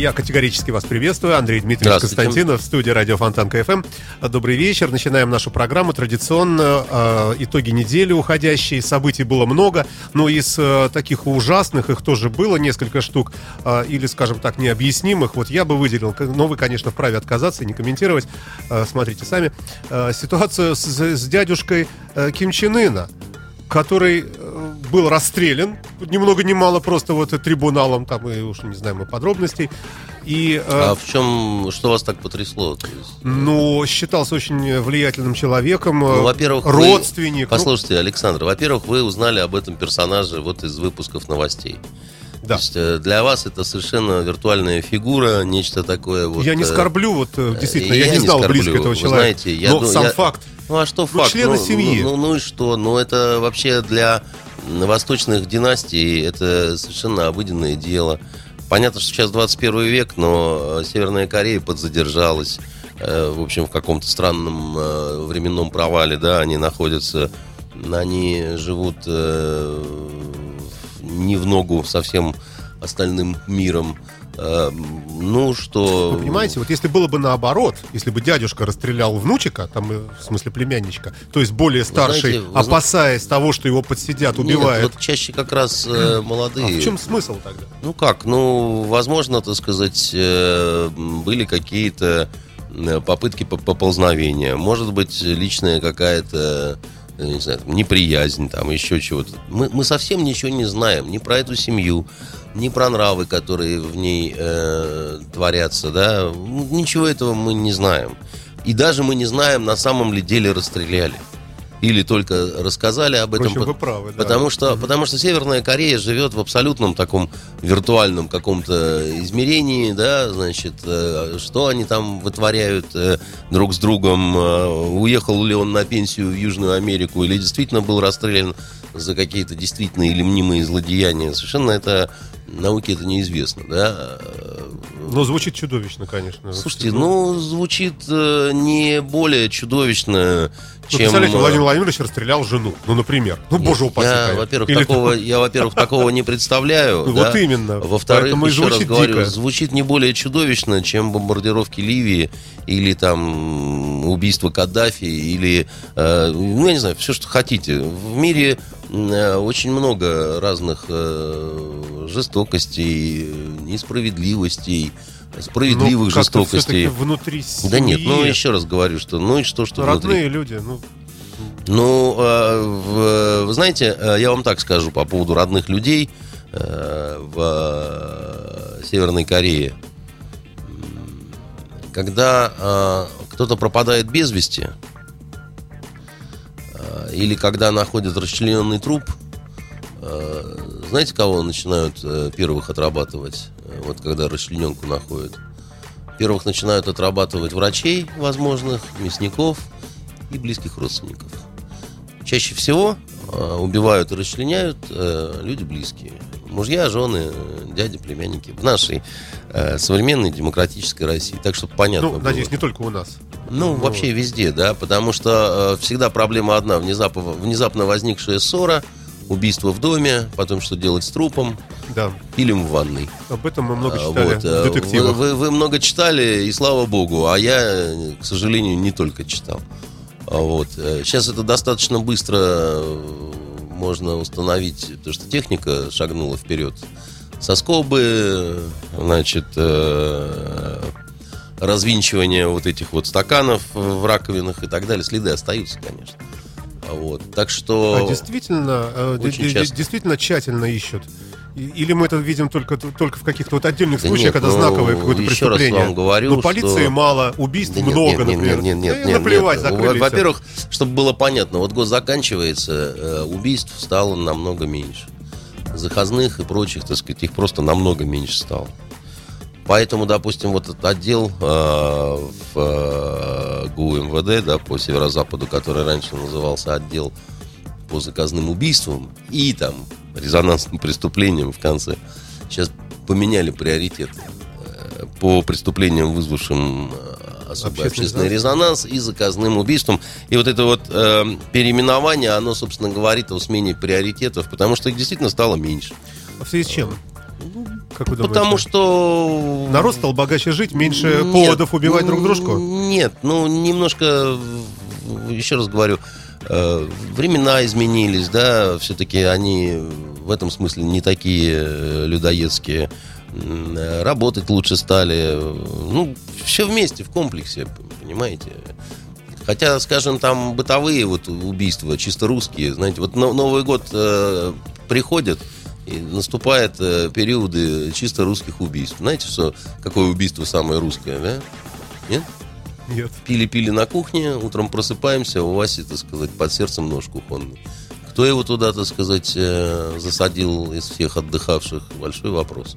Я категорически вас приветствую. Андрей Дмитриевич. Константинов в студии радио Фонтанка ФМ. Добрый вечер. Начинаем нашу программу. Традиционно э, итоги недели уходящие. Событий было много, но из э, таких ужасных их тоже было несколько штук. э, или, скажем так, необъяснимых. Вот я бы выделил, но вы, конечно, вправе отказаться и не комментировать. Смотрите сами. Ситуацию с, с дядюшкой Ким Чен Ына который э, был расстрелян, ни много ни мало просто вот трибуналом, там и уж не знаем мы подробностей. И, э, А в чем, что вас так потрясло? То есть, ну, считался очень влиятельным человеком, э, ну, во-первых, вы- родственник. ну, Послушайте, Александр, во-первых, вы узнали об этом персонаже вот из выпусков новостей. Да. То есть э, для вас это совершенно виртуальная фигура, нечто такое вот. я не э, скорблю, вот э, действительно, я, я не не знал скорблю. близко этого человека. знаете, я но ду- сам я- факт. Ну а что Ну, факт? члены ну, семьи. Ну, ну, ну и что? Ну это вообще для восточных династий это совершенно обыденное дело. Понятно, что сейчас 21 век, но Северная Корея подзадержалась. В общем, в каком-то странном временном провале, да, они находятся, они живут не в ногу со всем остальным миром. Э, Ну, что... Вы понимаете, вот если было бы наоборот, если бы дядюшка расстрелял внучика, там, э, в смысле племянничка, то есть более старший, знаете, вы опасаясь того, что его подсидят, Нет, убивают. вот чаще как раз э, а молодые. в чем смысл тогда? Ну как, ну, возможно, так сказать, э, были какие-то э, попытки по- поползновения. Может быть, личная какая-то, э, не знаю, там, неприязнь, там, еще чего-то. Мы, мы совсем ничего не знаем ни про эту семью, ни про нравы, которые в ней э, творятся, да. Ничего этого мы не знаем. И даже мы не знаем, на самом ли деле расстреляли. Или только рассказали об этом. Впрочем, по- вы правы, да. Потому что, потому что Северная Корея живет в абсолютном таком виртуальном каком-то измерении, да, значит, э, что они там вытворяют э, друг с другом, э, уехал ли он на пенсию в Южную Америку или действительно был расстрелян за какие-то действительно или мнимые злодеяния. Совершенно это науке это неизвестно, да. Но звучит чудовищно, конечно. Слушайте, ну, звучит не более чудовищно, Ну, чем... представляете, э, Владимир Владимирович расстрелял жену. Ну, например. Ну, боже упаси. Я, во-первых, Или такого, я, во-первых, такого не представляю. Ну, да. вот именно. Во-вторых, Поэтому еще раз говорю, дико. звучит не более чудовищно, чем бомбардировки Ливии или там убийство Каддафи или, э, ну, я не знаю, все, что хотите. В мире э, очень много разных э, жестокостей, несправедливостей, справедливых Ну, жестокостей. внутри семьи. Да нет, ну еще раз говорю, что ну и что, что внутри. Родные люди, ну, Ну, э, в- вы знаете, э, я вам так скажу по поводу родных людей э, в э, Северной Корее. Когда э, кто-то пропадает без вести, или когда находят расчлененный труп, знаете, кого начинают э, первых отрабатывать? Вот когда расчлененку находят. Первых начинают отрабатывать врачей возможных, мясников и близких родственников. Чаще всего э, убивают и расчленяют э, люди близкие. Мужья, жены, дяди, племянники. В нашей э, современной демократической России. Так, чтобы понятно ну, было. надеюсь, не только у нас. Ну, вообще везде, да, потому что э, всегда проблема одна. Внезапно, внезапно возникшая ссора, убийство в доме, потом что делать с трупом, Да, фильм в ванной. об этом мы много А, читали вот, э, в детективах. Вы, вы- вы много читали, и слава богу, а я, э, к сожалению, не только читал. А Вот. э, Сейчас это достаточно быстро э, можно установить, потому что техника шагнула вперед. Соскобы, значит, э, развинчивание вот этих вот стаканов в раковинах и так далее. Следы остаются, конечно. Вот. Так что... А действительно, э, действительно тщательно ищут. Или мы это видим только, только в каких-то вот отдельных Да случаях, нет, когда ну, знаковое какое-то еще раз преступление. вам говорю, Но полиции что- мало, убийств Да нет, много, нет, нет, например. Нет, нет, Да нет, наплевать, нет. закрыли и всё. Во-первых, чтобы было понятно, вот год заканчивается, э, убийств стало намного меньше. Заказных и прочих, так сказать, их просто намного меньше стало. Поэтому, допустим, вот этот отдел э, в э, ГУ МВД, да, по северо-западу, который раньше назывался отдел по заказным убийствам и там резонансным преступлениям в конце, сейчас поменяли приоритет э, по преступлениям, вызвавшим э, особый Общественный общественный резонанс и заказным убийством. И вот это вот э, переименование, оно, собственно, говорит о смене приоритетов, потому что их действительно стало меньше. А в связи с чем? Как вы думаете? Потому что... Народ стал богаче жить, меньше Нет, поводов убивать друг дружку? Нет, ну немножко, еще раз говорю, э, времена изменились, да, все-таки они в этом смысле не такие э, людоедские. Э, Работать лучше стали. Ну, все вместе, в комплексе, понимаете. Хотя, скажем, там бытовые вот убийства, чисто русские, знаете, вот Но- Новый год э, приходит, и наступают э, периоды чисто русских убийств. Знаете, что, какое убийство самое русское, да? Нет? Нет. Пили-пили на кухне, утром просыпаемся, у Васи, так сказать, под сердцем нож кухонный. Кто его туда, так сказать, э, засадил из всех отдыхавших? Большой вопрос.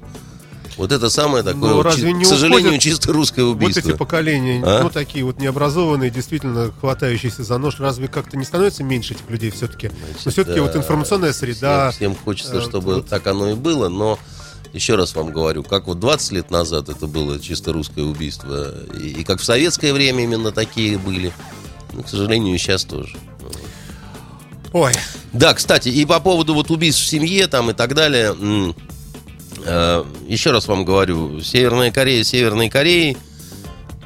Вот это самое такое, Ну, вот, разве не к сожалению, уходят чисто русское убийство. Вот эти поколения, А? ну, такие вот необразованные, действительно хватающиеся за нож, разве как-то не становится меньше этих людей все-таки? Но все-таки да, вот информационная среда... Всем, всем хочется, э, чтобы вот- так оно и было, но еще раз вам говорю, как вот 20 лет назад это было чисто русское убийство, и, и как в советское время именно такие были, ну, к сожалению, и сейчас тоже. Ой, Да, кстати, и по поводу вот убийств в семье там и так далее, еще раз вам говорю, Северная Корея, Северной Кореей,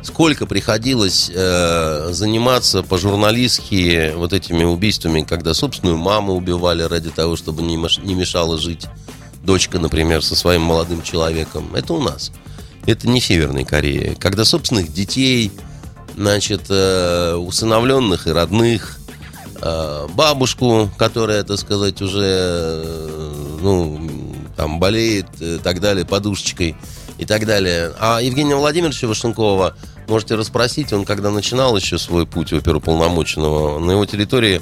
сколько приходилось э, заниматься по-журналистски вот этими убийствами, когда собственную маму убивали ради того, чтобы не, маш- не мешало жить дочка, например, со своим молодым человеком. Это у нас. Это не Северной Корея. Когда собственных детей, значит, э, усыновленных и родных, э, бабушку, которая, так сказать, уже, э, ну, там, болеет и так далее, подушечкой и так далее. А Евгения Владимировича Вашенкова можете расспросить, он когда начинал еще свой путь оперуполномоченного, на его территории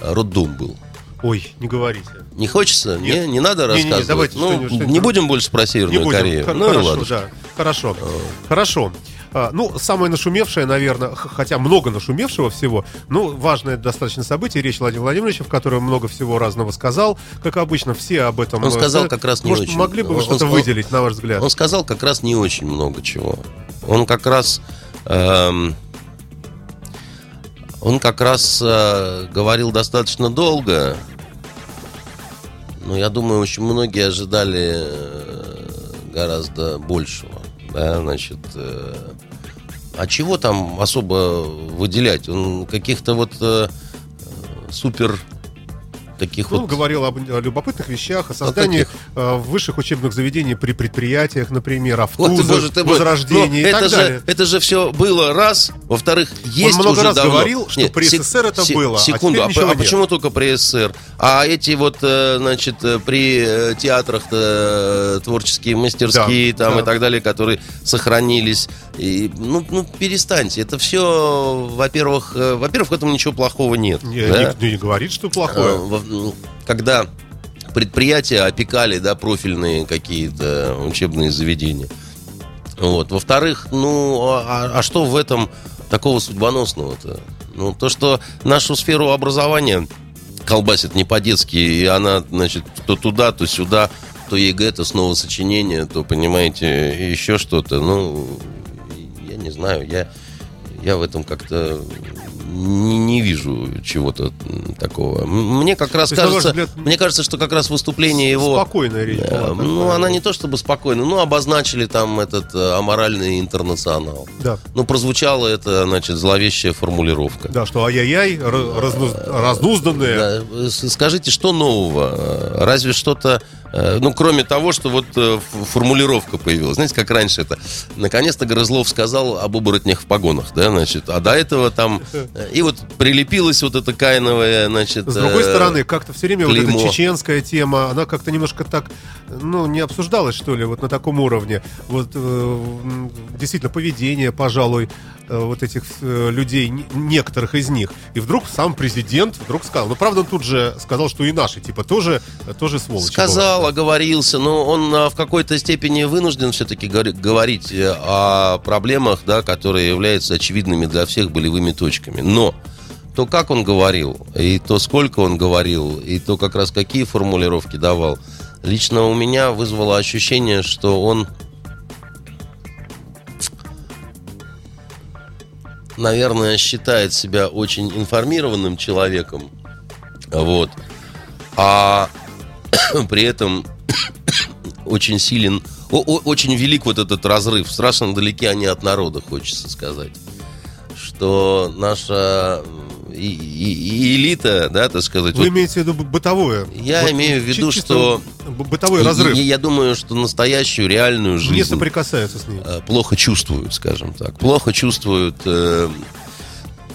э, роддом был. ой, не говорите. Не хочется? Нет. Не, не надо рассказывать. давайте ну, что-нибудь, что-нибудь. не будем больше про Северную Не будем. Корею. Хор- ну и хорошо, ладно. да. Хорошо. Хорошо. А, Ну, самое нашумевшее, наверное, хотя много нашумевшего всего, ну, важное достаточно событие, речь Владимира Владимировича, в котором много всего разного сказал. Как обычно, все об этом... Он э, сказал как раз не Может, очень. могли бы вы что-то выделить, на ваш взгляд? Он сказал как раз не очень много чего. Он как раз... эм, он как раз э, говорил достаточно долго. Но я думаю, очень многие ожидали э, гораздо большего. Да, значит... э, а чего там особо выделять? Он каких-то вот э, супер таких Ну, вот... говорил об о любопытных вещах, о создании каких? э, высших учебных заведений при предприятиях, например, о Вот ты, вкусах, боже ты возрождении и это так же, далее. Это же все было раз. Во-вторых, есть много уже раз давно. говорил, что при сек- СССР это се- было, а Секунду, а, а нет. почему только при СССР? А эти вот, э, значит, э, при э, театрах творческие мастерские Да, там да. и так далее, которые сохранились. И, ну, ну, перестаньте. Это все, во-первых, во-первых, в этом ничего плохого нет. Не, да? никто не говорит, что плохое. м, Когда предприятия опекали, да, профильные какие-то учебные заведения. Вот. Во-вторых, ну, а, а что в этом такого судьбоносного-то? Ну, то, что нашу сферу образования колбасит не по-детски, и она, значит, то туда, то сюда, то ЕГЭ, то снова сочинение, то, понимаете, еще что-то. Ну, я не знаю, я, я в этом как-то не, не вижу чего-то такого. Мне как раз То кажется, взгляд, мне кажется, что как раз выступление его... Спокойная речь Да, была. ну, она не то чтобы спокойно, ну, обозначили там этот э, аморальный интернационал. Да. Ну, прозвучала это, значит, зловещая формулировка. Да, что ай-яй-яй, ра- разнуз- разнузданные. Да, с- Скажите, что нового? Э, Разве что-то, э, ну, кроме того, что вот э, формулировка появилась. Знаете, как раньше это? Наконец-то Грызлов сказал об оборотнях в погонах, да, значит, а до этого там... э, И вот прилепилась вот эта каиновая, значит... С другой э, стороны, как-то все время вот эта чеченская тема, она как-то немножко так, ну, не обсуждалась, что ли, вот на таком уровне. Вот э, действительно поведение, пожалуй, э, вот этих э, людей, не- некоторых из них. И вдруг сам президент вдруг сказал. Ну, правда, он тут же сказал, что и наши, типа, тоже, тоже сволочи. Сказал, бывают. оговорился, но он а, в какой-то степени вынужден все-таки говорить э, о проблемах, да, которые являются очевидными для всех болевыми точками. Но то, как он говорил, и то, сколько он говорил, и то, как раз какие формулировки давал, лично у меня вызвало ощущение, что он, наверное, считает себя очень информированным человеком. Вот. А при этом очень силен, очень велик вот этот разрыв. Страшно далеки они от народа, хочется сказать. Что наша и- и- и элита, да, так сказать, Вы вот имеете в виду бытовое? Я Вот имею в виду, что- Бытовой и- разрыв. и я думаю, что настоящую реальную Не жизнь соприкасаются с ней. э, плохо чувствуют, скажем так. Плохо чувствуют, э,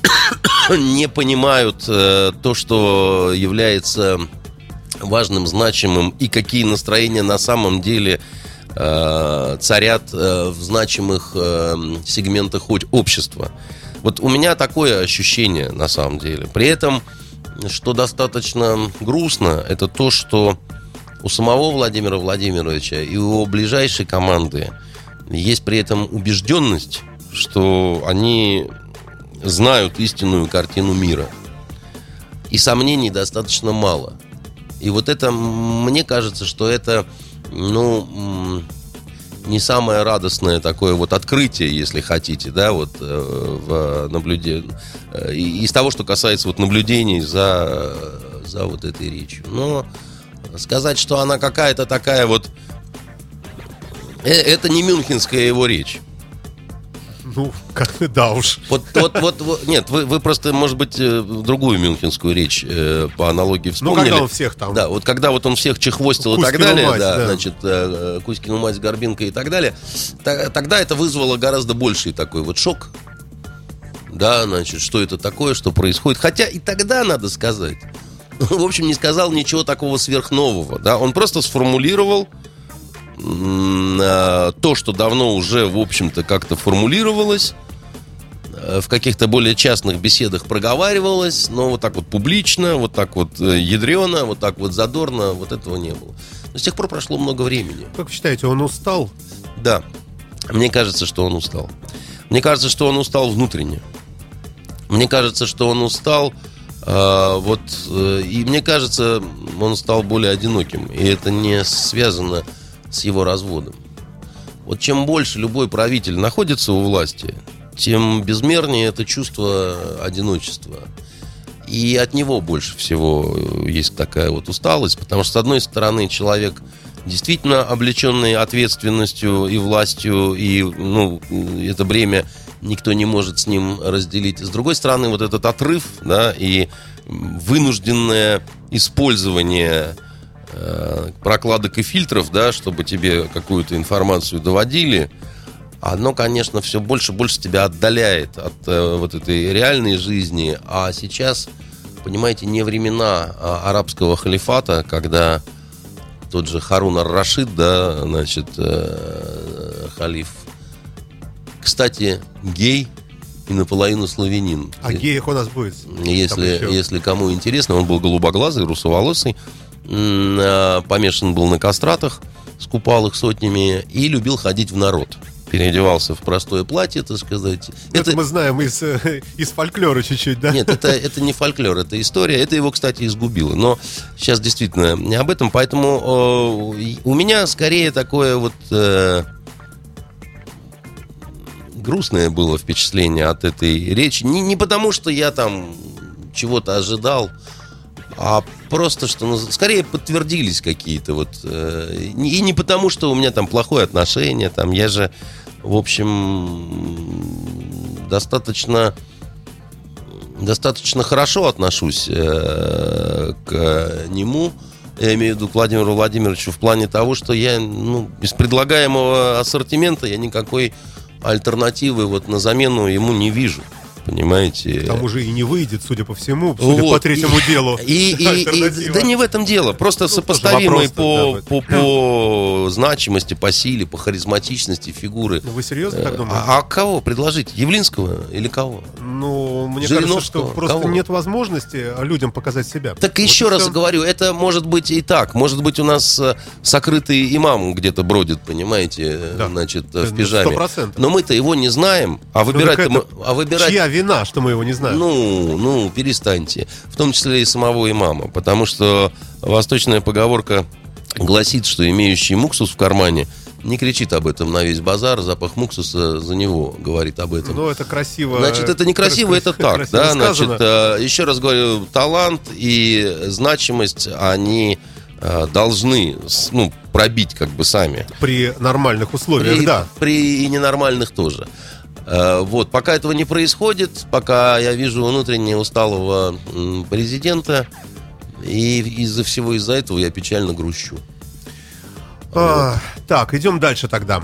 не понимают э, то, что является важным, значимым, и какие настроения на самом деле э, царят э, в значимых э, сегментах хоть общества. Вот у меня такое ощущение на самом деле. При этом, что достаточно грустно, это то, что у самого Владимира Владимировича и у его ближайшей команды есть при этом убежденность, что они знают истинную картину мира. И сомнений достаточно мало. И вот это, мне кажется, что это, ну, не самое радостное такое вот открытие, если хотите, да, вот э, в наблюдении, из того, что касается вот наблюдений за, за вот этой речью. Но сказать, что она какая-то такая вот, э, это не мюнхенская его речь. Ну, как, да уж. Вот, вот, вот, вот- нет, вы, вы просто, может быть, э, другую мюнхенскую речь э, по аналогии Ну, вспомнили. когда он всех там. Да, вот когда вот он всех чехвостил и так Кузькину далее, мать, да, да. значит, э, э, Кузькину мать с Горбинкой и так далее, та- тогда это вызвало гораздо больший такой вот шок. Да, значит, что это такое, что происходит. Хотя и тогда, надо сказать, в общем, не сказал ничего такого сверхнового. Да? Он просто сформулировал то, что давно уже, в общем-то, как-то формулировалось, э, в каких-то более частных беседах проговаривалось, но вот так вот публично, вот так вот э, ядрено, вот так вот задорно, вот этого не было. Но с тех пор прошло много времени. Как вы считаете, он устал? Да, мне кажется, что он устал. Мне кажется, что он устал внутренне. Мне кажется, что он устал, э, вот, э, и мне кажется, он стал более одиноким. И это не связано с его разводом. Вот чем больше любой правитель находится у власти, тем безмернее это чувство одиночества. И от него больше всего э, есть такая вот усталость, потому что, с одной стороны, человек действительно облеченный ответственностью и властью, и ну, это бремя никто не может с ним разделить. С другой стороны, вот этот отрыв, да, и вынужденное использование э, прокладок и фильтров, да, чтобы тебе какую-то информацию доводили, оно, конечно, все больше и больше тебя отдаляет от э, вот этой реальной жизни. А сейчас, понимаете, не времена а, арабского халифата, когда тот же Харун ар-Рашид, да, значит, э, халиф, кстати, гей и наполовину славянин. А геев у нас будет. Если, если кому интересно, он был голубоглазый, русоволосый, помешан был на кастратах, скупал их сотнями и любил ходить в народ. Переодевался в простое платье, так сказать. Это, мы знаем из, э, из фольклора чуть-чуть, да? Нет, это, это не фольклор, это история. Это его, кстати, изгубило. Но сейчас действительно не об этом. Поэтому э, у меня скорее такое вот э, грустное было впечатление от этой речи. Не, не потому, что я там чего-то ожидал, а просто, что скорее подтвердились какие-то вот... э, и не потому, что у меня там плохое отношение, там я же, в общем, достаточно достаточно хорошо отношусь э, к нему. Я имею в виду к Владимиру Владимировичу в плане того, что я ну, из предлагаемого ассортимента я никакой альтернативы вот на замену ему не вижу. Понимаете? К тому же и не выйдет, судя по всему, судя Вот. по третьему делу. И, и- и- да не в этом дело, просто сопоставимый вопрос-то, по, да, по, по значимости, по силе, по харизматичности фигуры. Ну, Вы серьезно так думаете? А, а кого предложить? Явлинского или кого? Ну, мне кажется, что просто Кого? нет возможности людям показать себя. Так Вот еще и раз всё. говорю, это может быть и так. Может быть, у нас э, сокрытый имам где-то бродит, понимаете, э, Да. значит, э, Э, в пижаме. 100%. Но мы-то его не знаем, а Ну, выбирать, так это а выбирать Чья вина, что мы его не знаем? Ну, ну, перестаньте. В том числе и самого имама. Потому что восточная поговорка гласит, что имеющий муксус в кармане не кричит об этом на весь базар, запах муксуса за него говорит об этом. Ну, это красиво. Значит, это некрасиво, это так, красиво да, сказано. значит, э, еще раз говорю, талант и значимость, они э, должны, ну, пробить как бы сами. При нормальных условиях, При, да. при и ненормальных тоже. Э, Вот, пока этого не происходит, пока я вижу внутренне усталого президента, и из-за всего из-за этого я печально грущу. А, так, идем дальше тогда.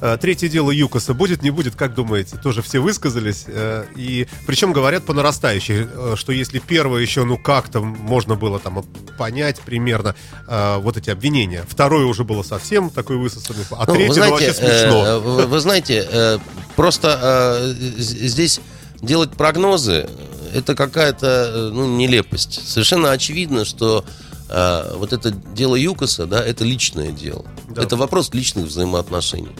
Э, Третье дело ЮКОСа будет, не будет, как думаете? Тоже все высказались. э, И причем говорят по нарастающей, э, что если первое еще, ну как-то можно было там понять примерно вот эти обвинения, второе уже было совсем такой высосанный, а Ну, третье ну, вообще смешно. вы, вы знаете, просто здесь делать прогнозы это какая-то ну, нелепость. Совершенно очевидно, что э, вот это дело ЮКОСа, да, это личное дело. Да. Это вопрос личных взаимоотношений.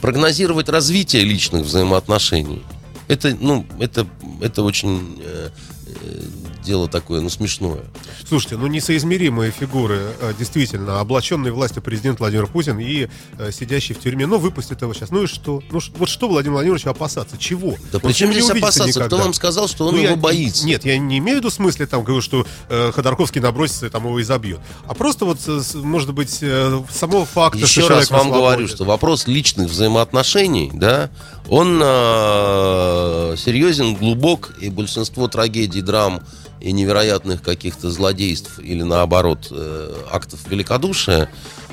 Прогнозировать развитие личных взаимоотношений. Это, ну, это, это очень э, э, дело такое, ну, смешное. Слушайте, ну несоизмеримые фигуры, э, действительно, облаченный властью президент Владимир Путин и э, сидящий в тюрьме, ну выпустят его сейчас. Ну и что? Ну вот что Владимир Владимировичу опасаться? Чего? Да при чем здесь опасаться? Кто никогда. вам сказал, что он Ну, его я- боится? Нет, я не имею в виду в смысле, там, говорю, что э, Ходорковский набросится и там его изобьет. А просто вот, э, может быть, э, самого факта, Еще что раз вам говорю, свободе. что вопрос личных взаимоотношений, да, он э, серьезен, глубок, и большинство трагедий, драм и невероятных каких-то злодейств или наоборот э, актов великодушия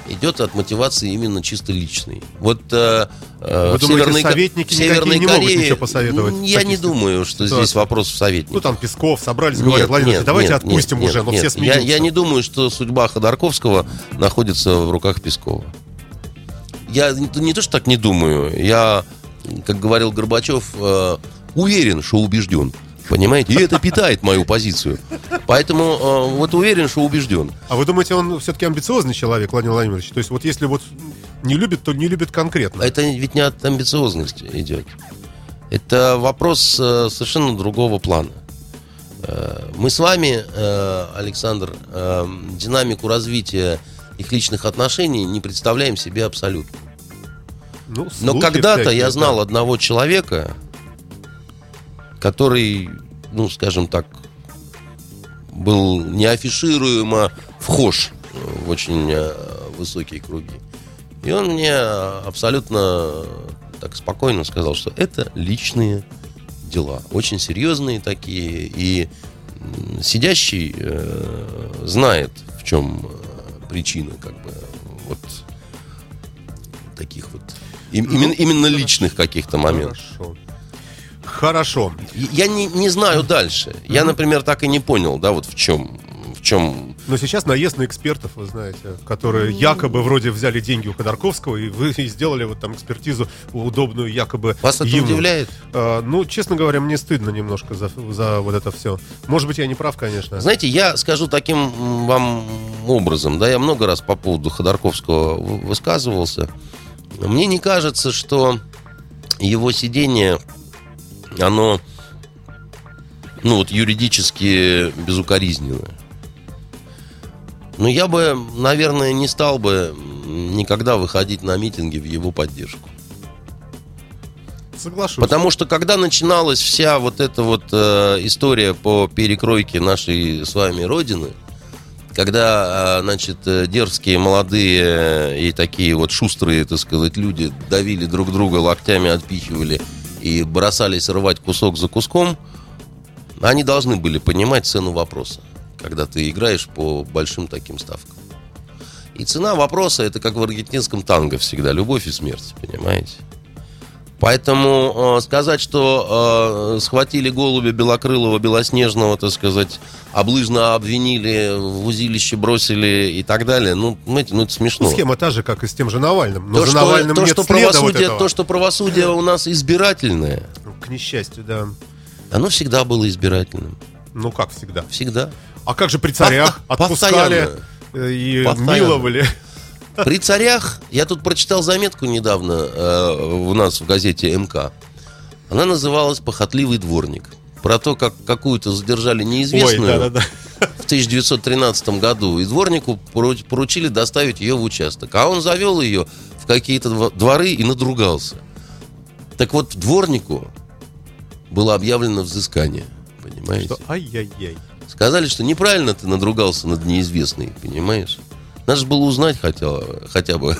идет от мотивации именно чисто личной. Вот э, э, Вы в думаете, Северной, советники в Северной не могут Корее ничего посоветовать Я не думаю, что ситуациях? здесь вопрос в советниках. Ну там Песков собрались, Нет, говорят, Владимир, нет, давайте нет, отпустим нет, уже, но нет, все я, смеются. я не думаю, что судьба Ходорковского находится в руках Пескова. Я не, не то, что так не думаю, я, как говорил Горбачев, э, уверен, что убежден. Понимаете? И это питает мою позицию. Поэтому э, вот уверен, что убежден. А вы думаете, он все-таки амбициозный человек, Владимир Владимирович? То есть вот если вот не любит, то не любит конкретно. Это ведь не от амбициозности идет. Это вопрос э, совершенно другого плана. Э, Мы с вами, э, Александр, э, динамику развития их личных отношений не представляем себе абсолютно. Ну, Но когда-то я да. знал одного человека, который, ну, скажем так, был неафишируемо вхож в очень э, высокие круги. И он мне абсолютно так спокойно сказал, что это личные дела, очень серьезные такие, и сидящий э, знает, в чем э, причина, как бы, вот таких вот им- именно, именно личных каких-то моментов. Хорошо. Хорошо. Я не, не знаю дальше. Я, например, так и не понял, да, вот в чем, в чем. Но сейчас наезд на экспертов, вы знаете, которые якобы вроде взяли деньги у Ходорковского и вы и сделали вот там экспертизу удобную якобы Вас это ему. удивляет? А, ну, честно говоря, мне стыдно немножко за, за вот это все. Может быть, я не прав, конечно. Знаете, я скажу таким вам образом, да, я много раз по поводу Ходорковского высказывался. Мне не кажется, что его сидение, оно, ну вот юридически безукоризненное. Но я бы, наверное, не стал бы никогда выходить на митинги в его поддержку. Соглашусь. Потому что когда начиналась вся вот эта вот э, история по перекройке нашей с вами родины, когда, э, значит, э, дерзкие, молодые и такие вот шустрые, так сказать, люди давили друг друга, локтями отпихивали и бросались рвать кусок за куском, они должны были понимать цену вопроса, когда ты играешь по большим таким ставкам. И цена вопроса это как в аргентинском танго всегда, любовь и смерть, понимаете? Поэтому э, сказать, что э, схватили голубя белокрылого, белоснежного, так сказать, облыжно обвинили, в узилище бросили и так далее, ну, знаете, ну это смешно. Ну, схема та же, как и с тем же Навальным. Но То, за что, Навальным то, нет что вот правосудие, этого. то, что правосудие у нас избирательное, К несчастью, да. оно всегда было избирательным. Ну, как всегда. Всегда. А как же при царях По- отпускали постоянно. э, и Постоянно. миловали? При царях, я тут прочитал заметку недавно э, у нас в газете МК. Она называлась «Похотливый дворник». Про то, как какую-то задержали Ой, неизвестную. да-да-да. в 1913 году, и дворнику пору- поручили доставить ее в участок. А он завел ее в какие-то дво- дворы и надругался. Так вот, дворнику было объявлено взыскание. Понимаете? Что, ай-яй-яй. Сказали, что неправильно ты надругался над неизвестной, понимаешь? Надо же было узнать хотя, хотя бы,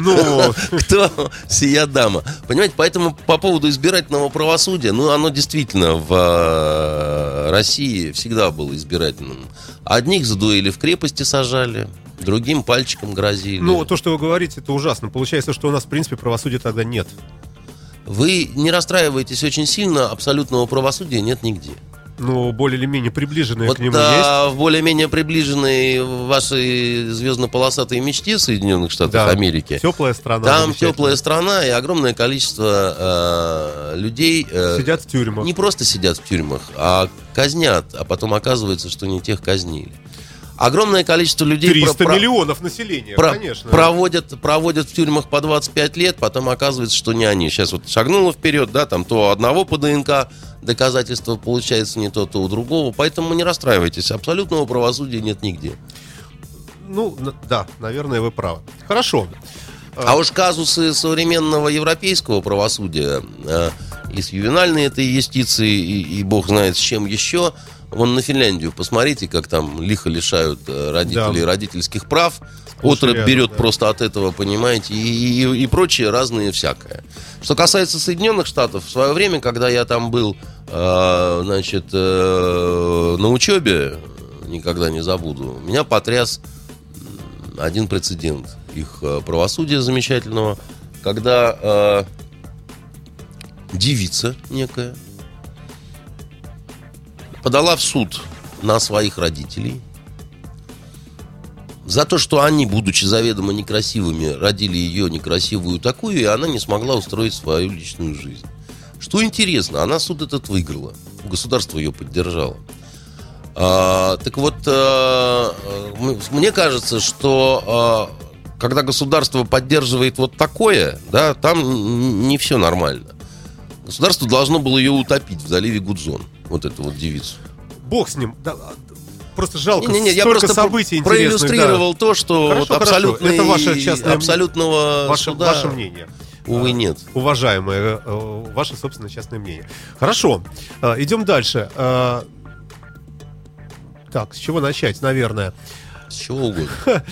Ну, кто сия дама. Понимаете, поэтому по поводу избирательного правосудия, ну, оно действительно в э, России всегда было избирательным. Одних за дуэли в крепости сажали, другим пальчиком грозили. ну, то, что вы говорите, это ужасно. Получается, что у нас, в принципе, правосудия тогда нет. Вы не расстраиваетесь очень сильно, абсолютного правосудия нет нигде. Ну, более или менее приближенные Вот к нему а, в более-менее приближенной вашей звездно-полосатой мечте Соединенных Штатов Да. Америки. есть. Теплая страна. Там теплая страна и огромное количество э, людей э, Сидят в тюрьмах. не просто сидят в тюрьмах, а казнят, а потом оказывается, что не тех казнили. Огромное количество людей 300 про- миллионов населения, про- конечно. проводят, проводят в тюрьмах по 25 лет, потом оказывается, что не они. Сейчас вот шагнуло вперед, да, там то одного по ДНК доказательства получается не то, то у другого. Поэтому не расстраивайтесь, абсолютного правосудия нет нигде. Ну, да, наверное, вы правы. Хорошо. А уж казусы современного европейского правосудия, э, и с ювенальной этой юстиции, и, и бог знает с чем еще, вон на Финляндию посмотрите, как там лихо лишают э, родителей Да. родительских прав, отрыв берет да. просто от этого, понимаете, и, и, и прочее разные всякое. Что касается Соединенных Штатов, в свое время, когда я там был, э, значит, э, на учебе, никогда не забуду, меня потряс один прецедент их э, правосудия замечательного, когда э, девица некая подала в суд на своих родителей за то, что они, будучи заведомо некрасивыми, родили ее некрасивую такую, и она не смогла устроить свою личную жизнь. Что интересно, она суд этот выиграла. Государство ее поддержало. А, так вот, м- мне кажется, что э, когда государство поддерживает вот такое, да, там не все нормально. Государство должно было ее утопить в заливе Гудзон, вот эту вот девицу. Бог с ним. Да, а, просто жалко, Не-не-не, я столько просто событий проиллюстрировал то, что Хорошо, вот абсолютно Это ваше частное- абсолютного Ваше, суда, ваше мнение. увы, А, нет. Уважаемое, э, ваше собственное частное мнение. Хорошо, э, идем дальше. Э, Так, с чего начать, наверное? С чего угодно.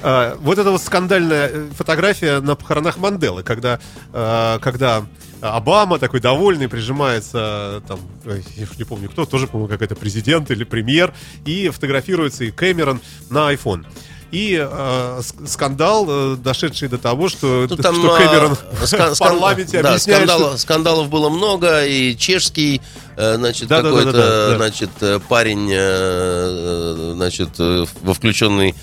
Э, Вот эта вот скандальная э, фотография на похоронах Манделы, когда, э, когда Обама такой довольный прижимается, там, э, я не помню кто, тоже, по-моему, какой-то президент или премьер, и фотографируется и Кэмерон на iPhone. И э, ск- скандал, э, дошедший до того, что, Ну, там, что Кэмерон ска- в парламенте да, объясняет, скандала- что... скандалов было много, и чешский, э, значит, Да, да, да, какой-то, да, да, да. значит, э, парень, э, значит, э, во включенный э,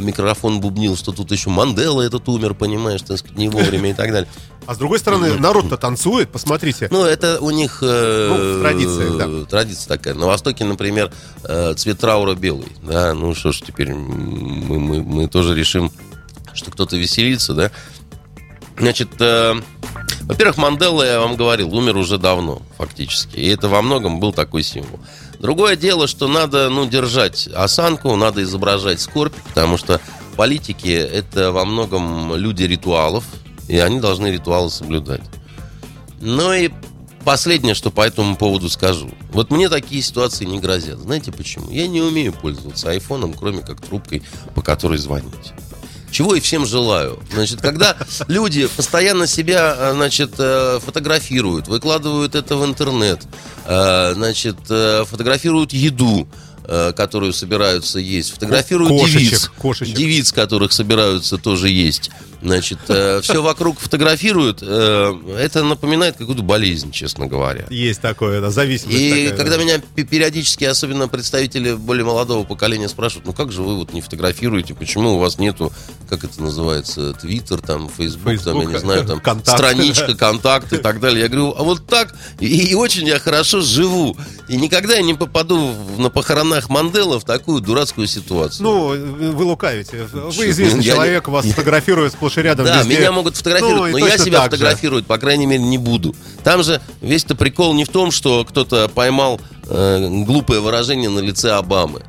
микрофон бубнил, что тут еще Мандела этот умер, понимаешь, так сказать, не вовремя и так далее. А с другой стороны, народ-то танцует, посмотрите. Ну, это у них... э, Ну, в традициях, да. Традиция такая. На Востоке, например, э, цвет траура белый. Да, ну что ж, теперь мы, мы, мы тоже решим, что кто-то веселится, да. Значит, э, во-первых, Мандела, я вам говорил, умер уже давно, фактически. И это во многом был такой символ. Другое дело, что надо, ну, держать осанку, надо изображать скорбь, потому что политики — это во многом люди ритуалов, и они должны ритуалы соблюдать. Ну и последнее, что по этому поводу скажу. Вот мне такие ситуации не грозят. Знаете почему? Я не умею пользоваться айфоном, кроме как трубкой, по которой звонить. Чего и всем желаю. Значит, когда люди постоянно себя, э, значит, э, фотографируют, выкладывают это в интернет, э, значит, фотографируют еду, которую собираются есть, фотографируют Кошечек, девиц, кошечек. девиц, которых собираются тоже есть. Значит, все вокруг фотографируют. э, Это напоминает какую-то болезнь, честно говоря. Есть такое, да, зависимость И такая, когда да. меня пе- периодически, особенно представители более молодого поколения спрашивают, ну как же вы вот не фотографируете, почему у вас нету, как это называется, Твиттер, там, Фейсбук, там, я не знаю, там, контакт. страничка, контакт и так далее. Я говорю, а вот так, и, и очень я хорошо живу. И никогда я не попаду в- на похоронах Мандела в такую дурацкую ситуацию. Ну, вы лукавите. Вы известный я не- человек, вас фотографируют сплошь и рядом Да, везде. меня могут фотографировать, Ну, но я себя так же. фотографировать, по крайней мере, не буду. Там же весь-то прикол не в том, что кто-то поймал э, глупое выражение на лице Обамы.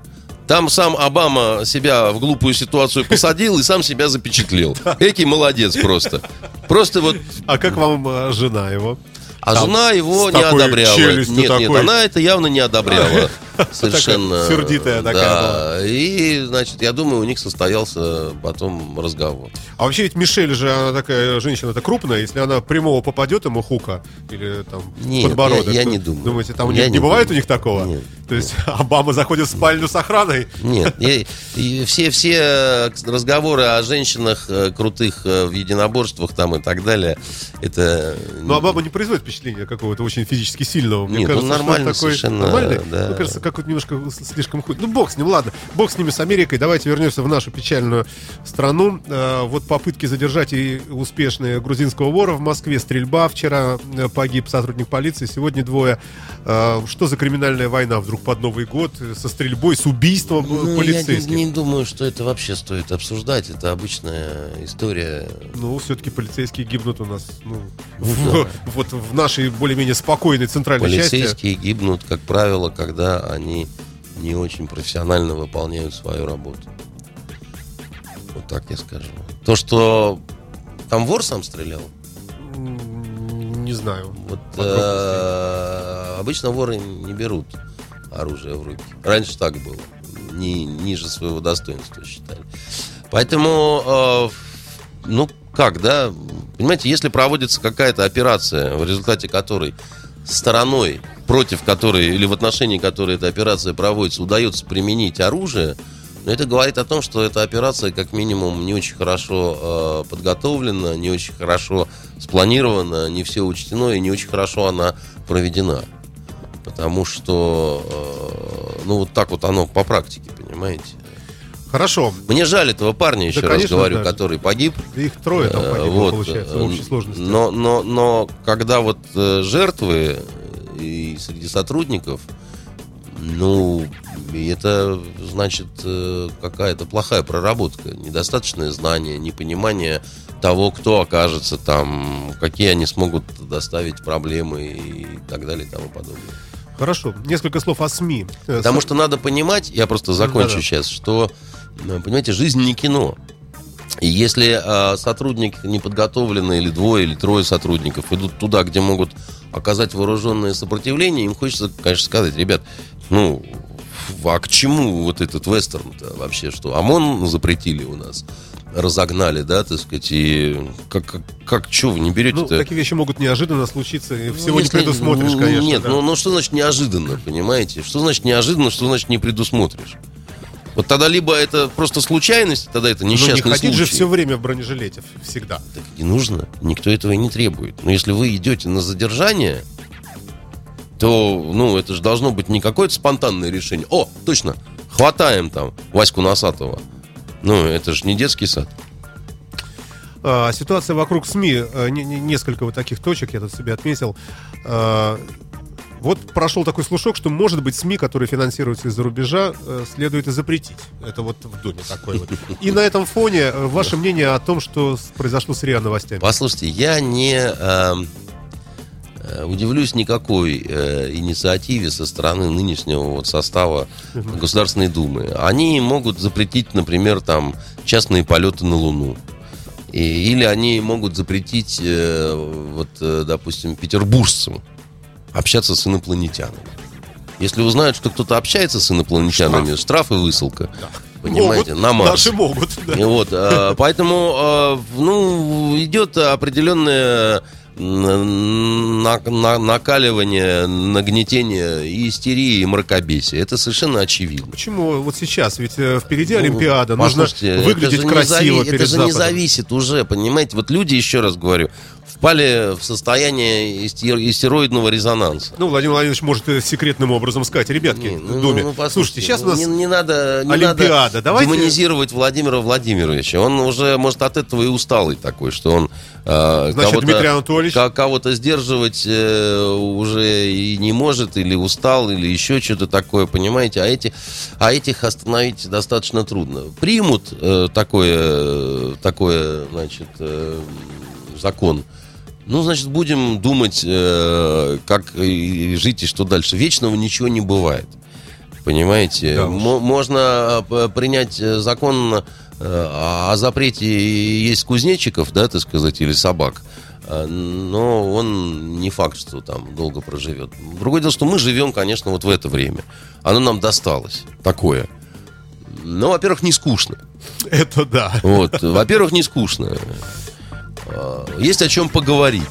Там сам Обама себя в глупую ситуацию посадил и сам себя запечатлел. Эки молодец просто. Просто вот А как вам э, жена его? А Там жена его не одобряла. Нет, нет, такой. она это явно не одобряла. Совершенно. Сердитая такая да. И, значит, я думаю, у них состоялся потом разговор. А вообще ведь Мишель же, она такая женщина-то крупная, если она прямого попадет ему хука или там Нет, подбородок. я- я не думаю. Думаете, там у Я них не не бывает у них такого? Нет, То есть Обама заходит в спальню с охраной? Нет, и, и все, все разговоры о женщинах э, крутых э, в единоборствах там и так далее, это... Но Обама не производит впечатления какого-то очень физически сильного. Мне Нет, он кажется, что нормальный такой совершенно, Нормальный? да. Мне кажется, как вот немножко слишком хуй. Ну, бог с ним, ладно. Бог с ними, с Америкой. Давайте вернемся в нашу печальную страну. Э, Вот попытки задержать и успешные грузинского вора в Москве. Стрельба. Вчера э, погиб сотрудник полиции, сегодня двое. Э, Что за криминальная война вдруг под Новый год со стрельбой, с убийством э, Ну, я полицейских? не, не думаю, что это вообще стоит обсуждать. Это обычная история. Ну, все-таки полицейские гибнут у нас, ну, в- вот в нашей более-менее спокойной центральной части. Полицейские гибнут, как правило, когда они не очень профессионально выполняют свою работу. Вот так я скажу. То, что там вор сам стрелял, Не знаю. вот э, обычно воры не берут оружие в руки. Раньше так было. Ни- ниже своего достоинства считали. Поэтому, э, ну как, да, понимаете, если проводится какая-то операция, в результате которой стороной, против которой или в отношении которой эта операция проводится, удается применить оружие, ну, это говорит о том, что эта операция, как минимум, не очень хорошо э, подготовлена, не очень хорошо спланирована, не все учтено и не очень хорошо она проведена. Потому что, э, ну, вот так вот оно по практике, понимаете. Хорошо. Мне жаль этого парня, еще раз конечно, говорю, да. который погиб. Их трое там Э, погибло, вот, получается, в э, общей сложности. Но, но, но когда вот э, жертвы э, и среди сотрудников, ну, это значит э, какая-то плохая проработка, недостаточное знание, непонимание того, кто окажется там, какие они смогут доставить проблемы и так далее и тому подобное. Хорошо. Несколько слов о СМИ. Э, Потому что надо понимать, я просто закончу Да-да. сейчас, что, э, понимаете, жизнь не кино. И если э, сотрудник неподготовленный, или двое, или трое сотрудников идут туда, где могут оказать вооруженное сопротивление, им хочется, конечно, сказать, ребят, ну, а к чему вот этот вестерн-то вообще, что ОМОН запретили у нас, разогнали, да, так сказать, и как, как, как что вы не Ну, берете-то? такие вещи могут неожиданно случиться, и всего Ну, не если- предусмотришь, ну, конечно. Нет, да. ну, ну что значит неожиданно, понимаете? Что значит неожиданно, что значит не предусмотришь? Вот тогда либо это просто случайность, тогда это Но Ну, не несчастный ходить же случай. все время в бронежилете, всегда. Так не нужно, никто этого и не требует. Но если вы идете на задержание, то, ну, это же должно быть не какое-то спонтанное решение. О, точно, хватаем там Ваську Носатого. Ну, это же не детский сад. А, Ситуация вокруг СМИ, э, не- не- несколько вот таких точек я тут себе отметил. А, Вот прошел такой слушок, что, может быть, СМИ, которые финансируются из-за рубежа, э, следует и запретить. Это вот в Думе такой вот. И на этом фоне э, ваше мнение о том, что произошло с РИА новостями. Послушайте, я не эм, э, удивлюсь никакой э, инициативе со стороны нынешнего вот состава Государственной Думы. Они могут запретить, например, там частные полеты на Луну. И- или они могут запретить, э, вот, э, допустим, петербуржцам общаться с инопланетянами. Если узнают, что кто-то общается с инопланетянами, штраф, и высылка. Понимаете, Могут, на Марс. Наши могут. да. И Вот, э, поэтому, э, ну, идет определенное накаливание, нагнетение и истерии, и мракобесия. Это совершенно очевидно. Почему вот сейчас? Ведь э, впереди Ну, Олимпиада, нужно выглядеть не красиво зави- перед Это же не Западом. зависит уже, понимаете? Вот люди, еще раз говорю, впали в состояние истер- истероидного резонанса. Ну, Владимир Владимирович может э, секретным образом сказать, ребятки, Не, ну, в Думе, ну, послушайте, слушайте, сейчас у ну, нас не, не надо, не Олимпиада, надо давайте- демонизировать Владимира Владимировича. Он уже, может, от этого и усталый такой, что он э, кого-то, Дмитрий Анатольевич? ко- кого-то сдерживать э, уже и не может, или устал, или еще что-то такое, понимаете? А, эти, а этих остановить достаточно трудно. Примут э, такое, такое, значит, э, закон. Ну, значит, будем думать, э, как и жить и что дальше. Вечного ничего не бывает. Понимаете? Да Можно э, принять э, закон э, о запрете есть кузнечиков, да, так сказать, или собак. Но он не факт, что там долго проживет. Другое дело, что мы живем, конечно, вот в это время. Оно нам досталось. Такое. Ну, во-первых, не скучно. Это да. Вот. Во-первых, не скучно. А, Есть о чем поговорить.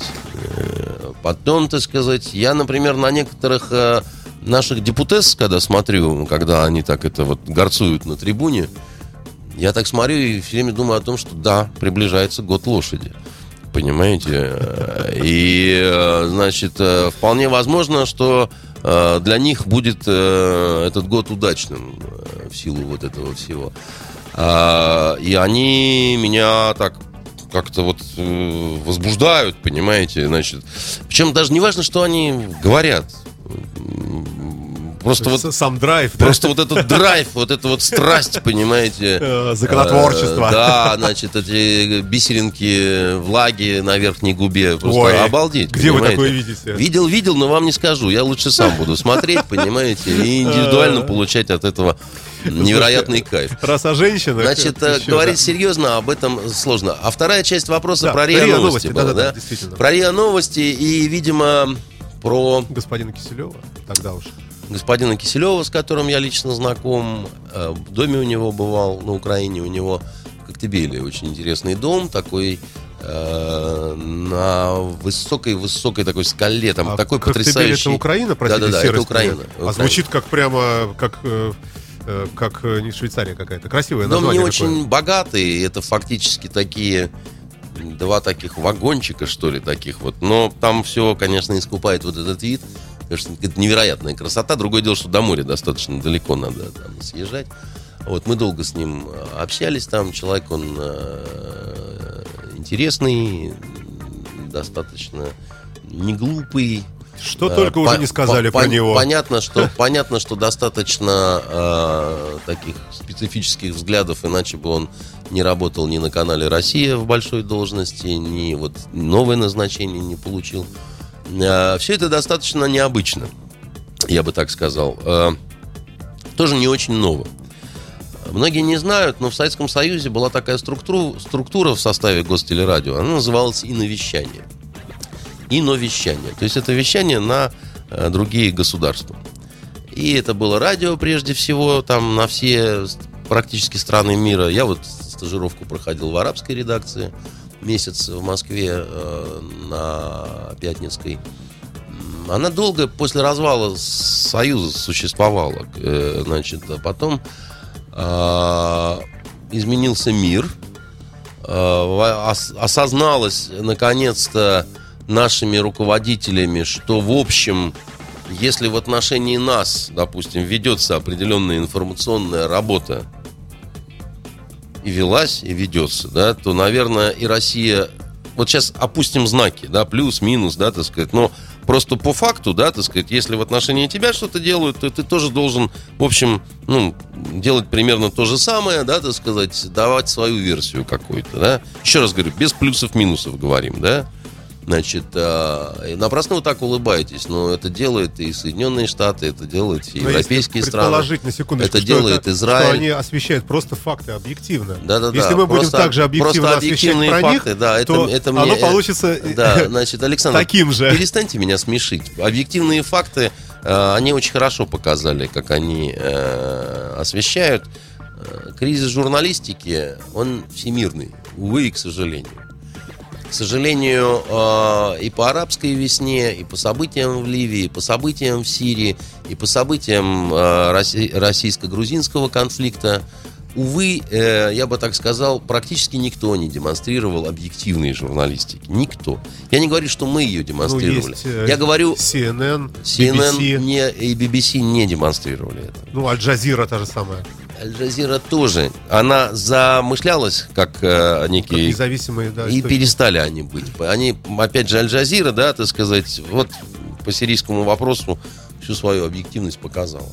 Э, Потом, так сказать, я, например, на некоторых э, наших депутесс, когда смотрю, когда они так это вот горцуют на трибуне, я так смотрю и все время думаю о том, что да, приближается год лошади. Понимаете? Э, И, э, значит, э, вполне возможно, что э, для них будет э, этот год удачным э, в силу вот этого всего. А, И они меня так как-то вот э, возбуждают, понимаете, значит. Причем даже не важно, что они говорят. Просто вот Сам драйв. да? Просто вот этот драйв, вот эта вот страсть, понимаете. Э, законотворчество. Э, Да, значит, эти бисеринки влаги на верхней губе. Просто Ой, обалдеть. где вы понимаете? такое видите? Видел, видел, но вам не скажу. Я лучше сам буду смотреть, понимаете, и индивидуально Э. получать от этого невероятный кайф. Раз о женщинах. Значит, говорить да. серьезно об этом сложно. А вторая часть вопроса Да, про РИА Новости. Новости, была, да-да-да, да? действительно. Про РИА Новости и, видимо, про Господина Киселева. Тогда уж. Господина Киселева, с которым я лично знаком. Э, В доме у него бывал, на Украине у него в Коктебеле очень интересный дом, такой э, на высокой-высокой такой скале, там А такой Коктебель потрясающий... это Украина, простите, Да-да-да, это? Украина. А Украина. звучит как прямо, как, э, как не Швейцария какая-то. Красивое Дом не название очень такое. богатый, это фактически такие два таких вагончика, что ли, таких вот. Но там все, конечно, искупает вот этот вид. Потому что это невероятная красота. Другое дело, что до моря достаточно далеко надо там съезжать. Вот мы долго с ним э, общались там. Человек, он э, интересный, достаточно не глупый. Что Э, только по- уже не сказали по- про пон- него. Понятно, что, понятно, что достаточно э, таких специфических взглядов, иначе бы он не работал ни на канале «Россия» в большой должности, ни вот новое назначение не получил. Все это достаточно необычно, я бы так сказал. Э, тоже не очень ново. Многие не знают, но в Советском Союзе была такая структура, структура в составе Гостелерадио. Она называлась «Иновещание». Иновещание. То есть это вещание на э, другие государства. И это было радио прежде всего, там на все практически страны мира. Я вот стажировку проходил в арабской редакции месяц в Москве э, на Пятницкой. Она долго после развала Союза существовала. Э, Значит, а потом а, изменился мир. Во- ос- Осозналось наконец-то нашими руководителями, что в общем, если в отношении нас, допустим, ведется определенная информационная работа и велась, и ведется, да, то, наверное, и Россия... Вот сейчас опустим знаки, да, плюс, минус, да, так сказать, но просто по факту, да, так сказать, если в отношении тебя что-то делают, то ты тоже должен, в общем, ну, делать примерно то же самое, да, так сказать, давать свою версию какую-то, да. Еще раз говорю, без плюсов-минусов говорим, да. Значит, и напрасно вы так улыбаетесь, но это делают и Соединенные Штаты, это делают и Но европейские страны. предположить на секундочку, Это делает Израиль. Что они освещают просто факты объективно. Да-да-да. Если мы будем Просто- также объективно просто объективные про факты, них, да, это- то это оно мне, э, получится э, Да, значит, Александр, таким же. перестаньте меня смешить. Объективные факты, э, они очень хорошо показали, как они э, освещают. Э, Кризис журналистики, он всемирный, увы и к сожалению. К сожалению, э, и по арабской весне, и по событиям в Ливии, и по событиям в Сирии, и по событиям э, росси- российско-грузинского конфликта, увы, э, я бы так сказал, практически никто не демонстрировал объективной журналистики. Никто. Я не говорю, что мы ее ну, демонстрировали. есть э, я говорю, CNN, CNN BBC, не, и BBC не демонстрировали это. ну, Аль-Джазира та же самая. Аль-Джазира тоже. Она замышлялась как э, Как некий независимые, да, и источники. перестали они быть. Они, опять же, Аль-Джазира, да, так сказать, вот по сирийскому вопросу всю свою объективность показала.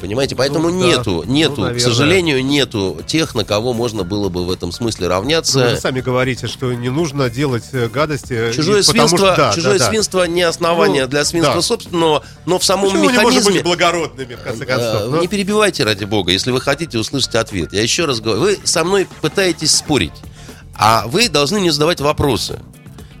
Понимаете, поэтому Ну, да. нету, Ну, нету, к наверное. сожалению, нету тех, на кого можно было бы в этом смысле Ну, равняться. вы же сами говорите, что не нужно делать э, гадости. э, Чужое и свинство, что- да, чужое да, да. свинство не основание Ну, для свинства да. собственного, но в самом Почему мы не можем механизме. быть благородными, в конце Э, концов? Ну, Не перебивайте, ради бога, если вы хотите услышать ответ. Я еще раз говорю, вы со мной пытаетесь спорить, а вы должны мне задавать вопросы.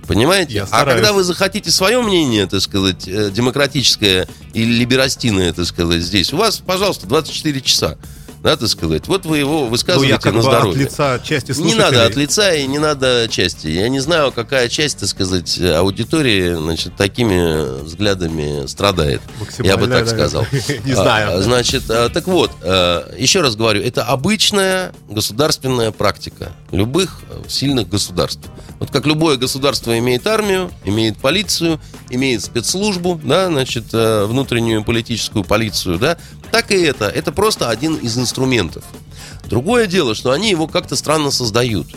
Понимаете? Я а когда вы захотите свое мнение, так сказать, э, демократическое или либерастиное, так сказать, здесь, у вас, пожалуйста, 24 часа. Так сказать. Вот вы его ну, высказываете я как на бы от здоровье. лица части Не слушателей. надо от лица и не надо части. Я не знаю, какая часть, так сказать, аудитории, значит, такими взглядами страдает. Я бы так сказал. Не А, знаю. Значит, а, так вот, а, еще раз говорю, это обычная государственная практика любых э, сильных государств. Вот как любое государство имеет армию, имеет полицию, имеет спецслужбу, да, значит, э, внутреннюю политическую полицию, да, так и это. Это просто один из инструментов. Другое дело, что они его как-то странно создают.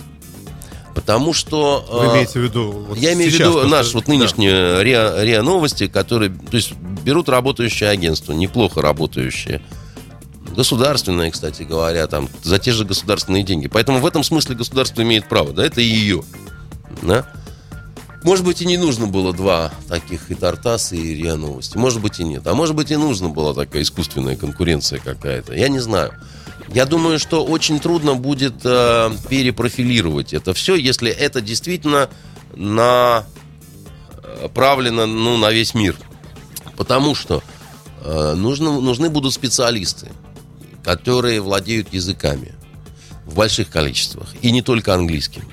Потому что... Вы э, имеете в виду... вот я имею в виду просто- наш вот да. нынешние РИА, РИА новости, которые то есть, берут работающее агентство, неплохо работающее. Государственное, кстати говоря, там, за те же государственные деньги. Поэтому в этом смысле государство имеет право, да, это ее. Да? Может быть, и не нужно было два таких и Тартас, и РИА Новости. Может быть, и нет. А может быть, и нужна была такая искусственная конкуренция какая-то. Я не знаю. Я думаю, что очень трудно будет э, перепрофилировать это все, если это действительно направлено ну, на весь мир. Потому что э, нужно, нужны будут специалисты, которые владеют языками в больших количествах. И не только английским.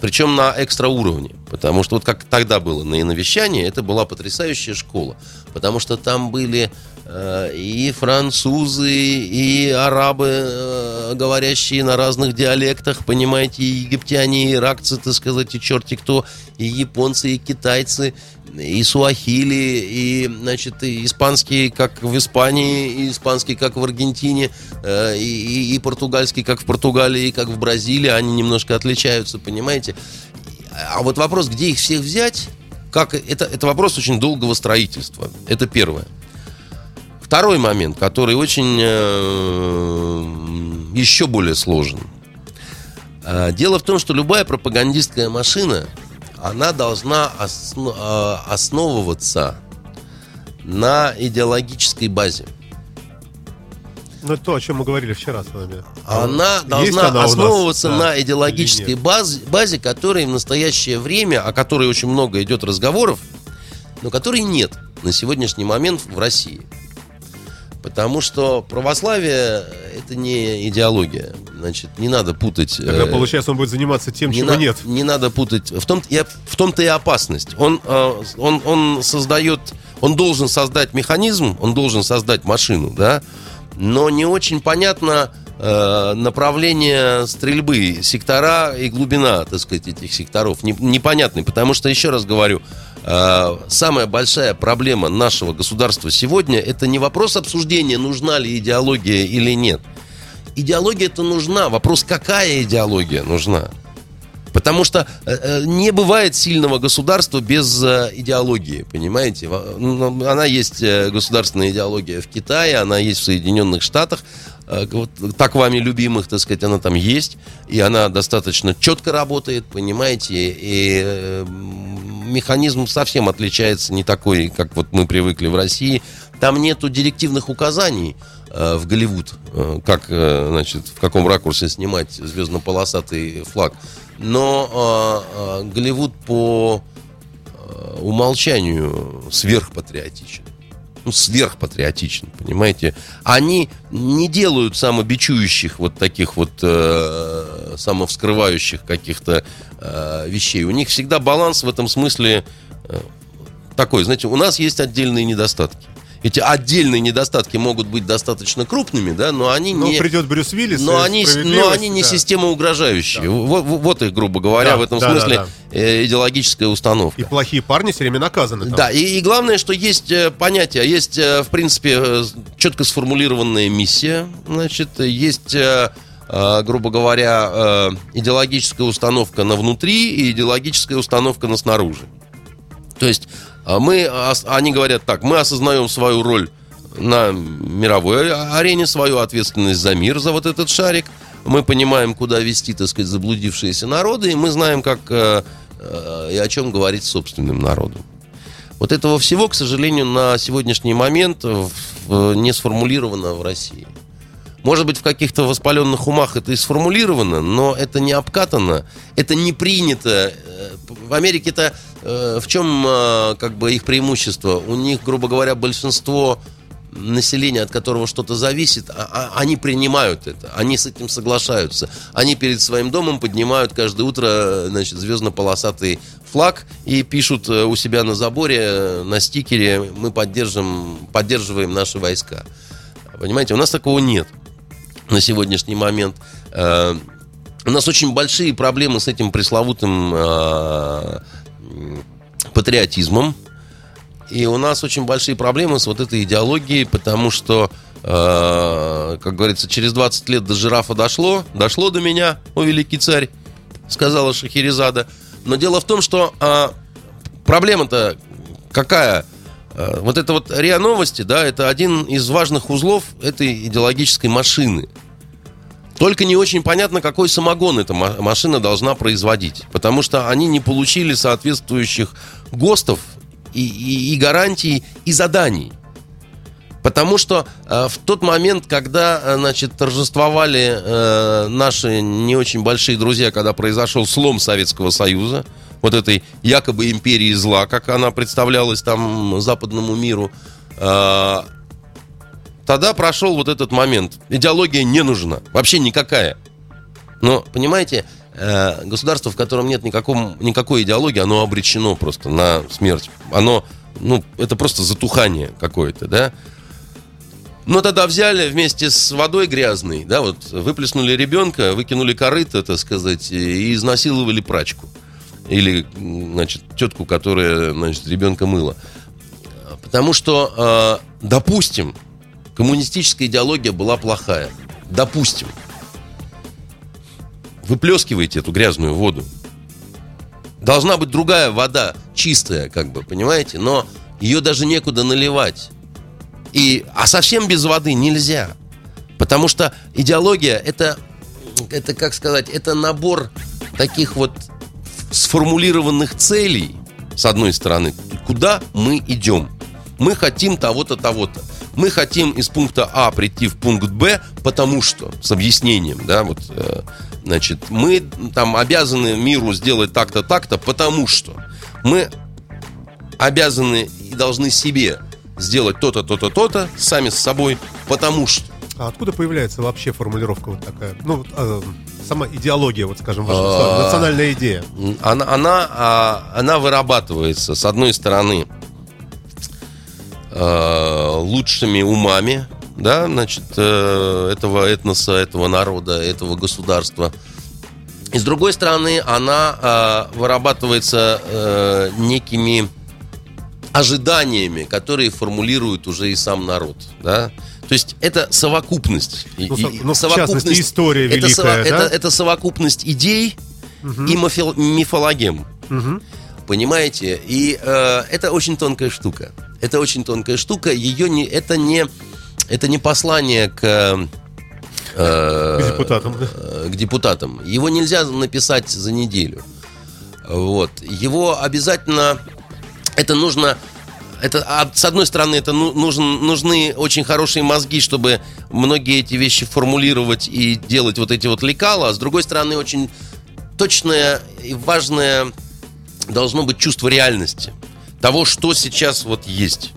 Причем на экстра уровне. Потому что вот как тогда было на иновещании, это была потрясающая школа. Потому что там были э, и французы, и арабы, э, говорящие на разных диалектах, понимаете, и египтяне, и иракцы, так сказать, и черти кто, и японцы, и китайцы, и суахили, и, значит, и испанский, как в Испании, и испанский, как в Аргентине, э, и, и- португальский, как в Португалии, и как в Бразилии, они немножко отличаются, понимаете. А вот вопрос, где их всех взять, как это, это вопрос очень долгого строительства. Это первое. Второй момент, который очень э, еще более сложен. Э, Дело в том, что любая пропагандистская машина, она должна э, основываться на идеологической базе. Ну, то, о чем мы говорили вчера с вами. Она Есть должна она основываться Да. на идеологической базе, базе, которой в настоящее время, о которой очень много идет разговоров, но которой нет на сегодняшний момент в России. Потому что православие это не идеология. Значит, не надо путать. Тогда, э, получается, он будет заниматься тем, не, чего на- нет. не надо путать. В том, я, в том-то и опасность. Он, э, он, он создает, он должен создать механизм, он должен создать машину, да, но не очень понятно э, направление стрельбы, сектора и глубина, так сказать, этих секторов. Не- непонятны, потому что, еще раз говорю, э, самая большая проблема нашего государства сегодня это не вопрос обсуждения, нужна ли идеология или нет. Идеология это нужна. Вопрос, какая идеология нужна? Потому что э, э, не бывает сильного государства без э, идеологии, понимаете? Ну, Она есть государственная идеология в Китае, она есть в Соединенных Штатах, вот так вами любимых, так сказать, она там есть, и она достаточно четко работает, понимаете, и механизм совсем отличается, не такой, как вот мы привыкли в России. Там нету директивных указаний в Голливуд, э, как, э, значит, в каком ракурсе снимать звездно-полосатый флаг. Но э, э, Голливуд по э, умолчанию сверхпатриотичен. Ну, сверхпатриотичен, понимаете? Они не делают самобичующих вот таких вот э, самовскрывающих каких-то э, вещей. У них всегда баланс в этом смысле э, такой. Знаете, у нас есть отдельные недостатки. Эти отдельные недостатки могут быть достаточно крупными, да, но они Ну, не... придет Брюс Виллис. Но они, но они не да. система угрожающие. Вот, вот их, грубо говоря, Да, в этом да, смысле да, э, идеологическая установка. И плохие парни все время наказаны. там. Да, и, и главное, что есть э, понятие, есть, э, в принципе, четко сформулированная миссия, значит, есть, грубо говоря, идеологическая установка на внутри и идеологическая установка на снаружи. То есть мы, ос- они говорят так, мы осознаем свою роль на мировой арене свою ответственность за мир, за вот этот шарик. Мы понимаем, куда вести, так сказать, заблудившиеся народы, и мы знаем, как э, э, и о чем говорить собственным народом. Вот этого всего, к сожалению, на сегодняшний момент не сформулировано в России. Может быть, в каких-то воспаленных умах это и сформулировано, но это не обкатано, это не принято. Э, В Америке-то э, в чем э, как бы их преимущество? У них, грубо говоря, большинство населения, от которого что-то зависит, а- а- они принимают это, они с этим соглашаются. Они перед своим домом поднимают каждое утро значит, звездно-полосатый флаг и пишут у себя на заборе, на стикере, мы поддержим, поддерживаем наши войска. Понимаете, у нас такого нет на сегодняшний момент. Э, У нас очень большие проблемы с этим пресловутым э, патриотизмом. И у нас очень большие проблемы с вот этой идеологией, потому что, э, как говорится, через 20 лет до жирафа дошло, дошло до меня, о великий царь, сказала Шахерезада. Но дело в том, что э, проблема-то какая? Э, Вот это вот РИА Новости, да, это один из важных узлов этой идеологической машины. Только не очень понятно, какой самогон эта ма- машина должна производить. Потому что они не получили соответствующих ГОСТов и, и- и гарантий, и заданий. Потому что э, в тот момент, когда, э, значит, торжествовали э, наши не очень большие друзья, когда произошел слом Советского Союза, вот этой якобы империи зла, как она представлялась там западному миру, э, тогда прошел вот этот момент. Идеология не нужна, вообще никакая. Но, понимаете, э, государство, в котором нет никаком, никакой идеологии, оно обречено просто на смерть. Оно, ну, это просто затухание какое-то, да? Но тогда взяли вместе с водой грязной, да, вот выплеснули ребенка, выкинули корыто, так сказать, и изнасиловали прачку. Или, значит, тетку, которая, значит, ребенка мыла. Потому что, э, допустим, коммунистическая идеология была плохая. Допустим. Выплескиваете эту грязную воду. Должна быть другая вода, чистая, как бы, понимаете? Но ее даже некуда наливать. И, а совсем без воды нельзя. Потому что идеология это, это, как сказать, это набор таких вот сформулированных целей, с одной стороны, куда мы идем. Мы хотим того-то, того-то. Мы хотим из пункта А прийти в пункт Б, потому что, с объяснением, да, вот, э, значит, мы там обязаны миру сделать так-то, так-то, потому что мы обязаны и должны себе сделать то-то, то-то, то-то, сами с собой, потому что. А откуда появляется вообще формулировка вот такая? Ну, вот, а, сама идеология, вот скажем, ваша А. национальная идея. Она, она, а, она вырабатывается, с одной стороны, э, лучшими умами, да, значит, э, этого этноса, этого народа, этого государства. И с другой стороны, она э, вырабатывается э, некими ожиданиями, которые формулирует уже и сам народ, да. То есть это совокупность. И- Ну, и- ну, в частности, история это, великая, да? это, это совокупность идей и мифил- мифологем. Мгм. Понимаете? И э, это очень тонкая штука. Это очень тонкая штука. Ее не, это не, это не послание к э, К депутатам, да. э, к депутатам. Его нельзя написать за неделю. Вот. Его обязательно... Это нужно... Это, а, с одной стороны, это ну- нужен, нужны очень хорошие мозги, чтобы многие эти вещи формулировать и делать вот эти вот лекала. А с другой стороны, очень точное и важное должно быть чувство реальности. Того, что сейчас вот есть.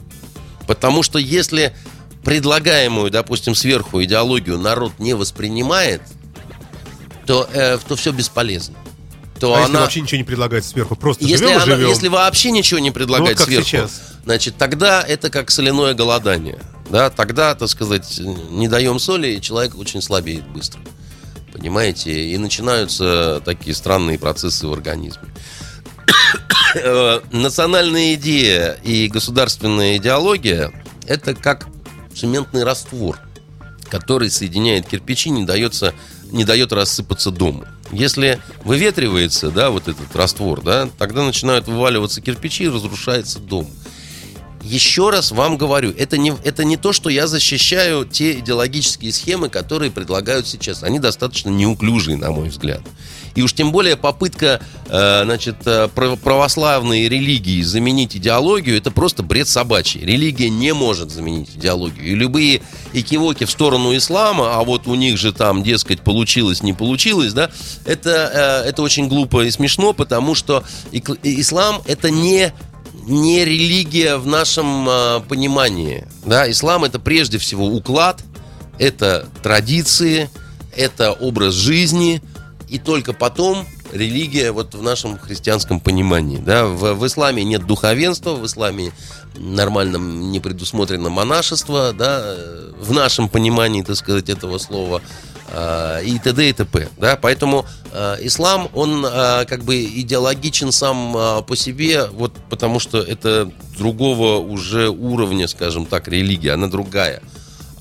Потому что если предлагаемую, допустим, сверху идеологию народ не воспринимает, то, э, то все бесполезно. То А если она, вообще ничего не предлагается сверху, просто если, живем она- живем. если вообще ничего не предлагать Ну, вот сверху, сейчас. значит, тогда это как соляное голодание. Да, тогда, так сказать, не даем соли, и человек очень слабеет быстро. Понимаете? И начинаются такие странные процессы в организме. Э, Национальная идея и государственная идеология – это как цементный раствор, который соединяет кирпичи, не, дается, не дает рассыпаться дому. Если выветривается, да, вот этот раствор, да, тогда начинают вываливаться кирпичи и разрушается дом. еще раз вам говорю, это не, это не то, что я защищаю те идеологические схемы, которые предлагают сейчас. Они достаточно неуклюжие, на мой взгляд. И уж тем более попытка э, значит, э, православной религии заменить идеологию, это просто бред собачий. Религия не может заменить идеологию. И любые экивоки в сторону ислама, а вот у них же там, дескать, получилось, не получилось, да, это, э, это очень глупо и смешно, потому что ислам это не не религия в нашем э, понимании. Да? Ислам это прежде всего уклад, это традиции, это образ жизни, и только потом религия вот в нашем христианском понимании. Да? В, в исламе нет духовенства, в исламе нормальном не предусмотрено монашество, да, в нашем понимании, так сказать, этого слова, э, и т.д. и т.п. Да? Поэтому э, ислам, он э, как бы идеологичен сам э, по себе, вот потому что это другого уже уровня, скажем так, религия, она другая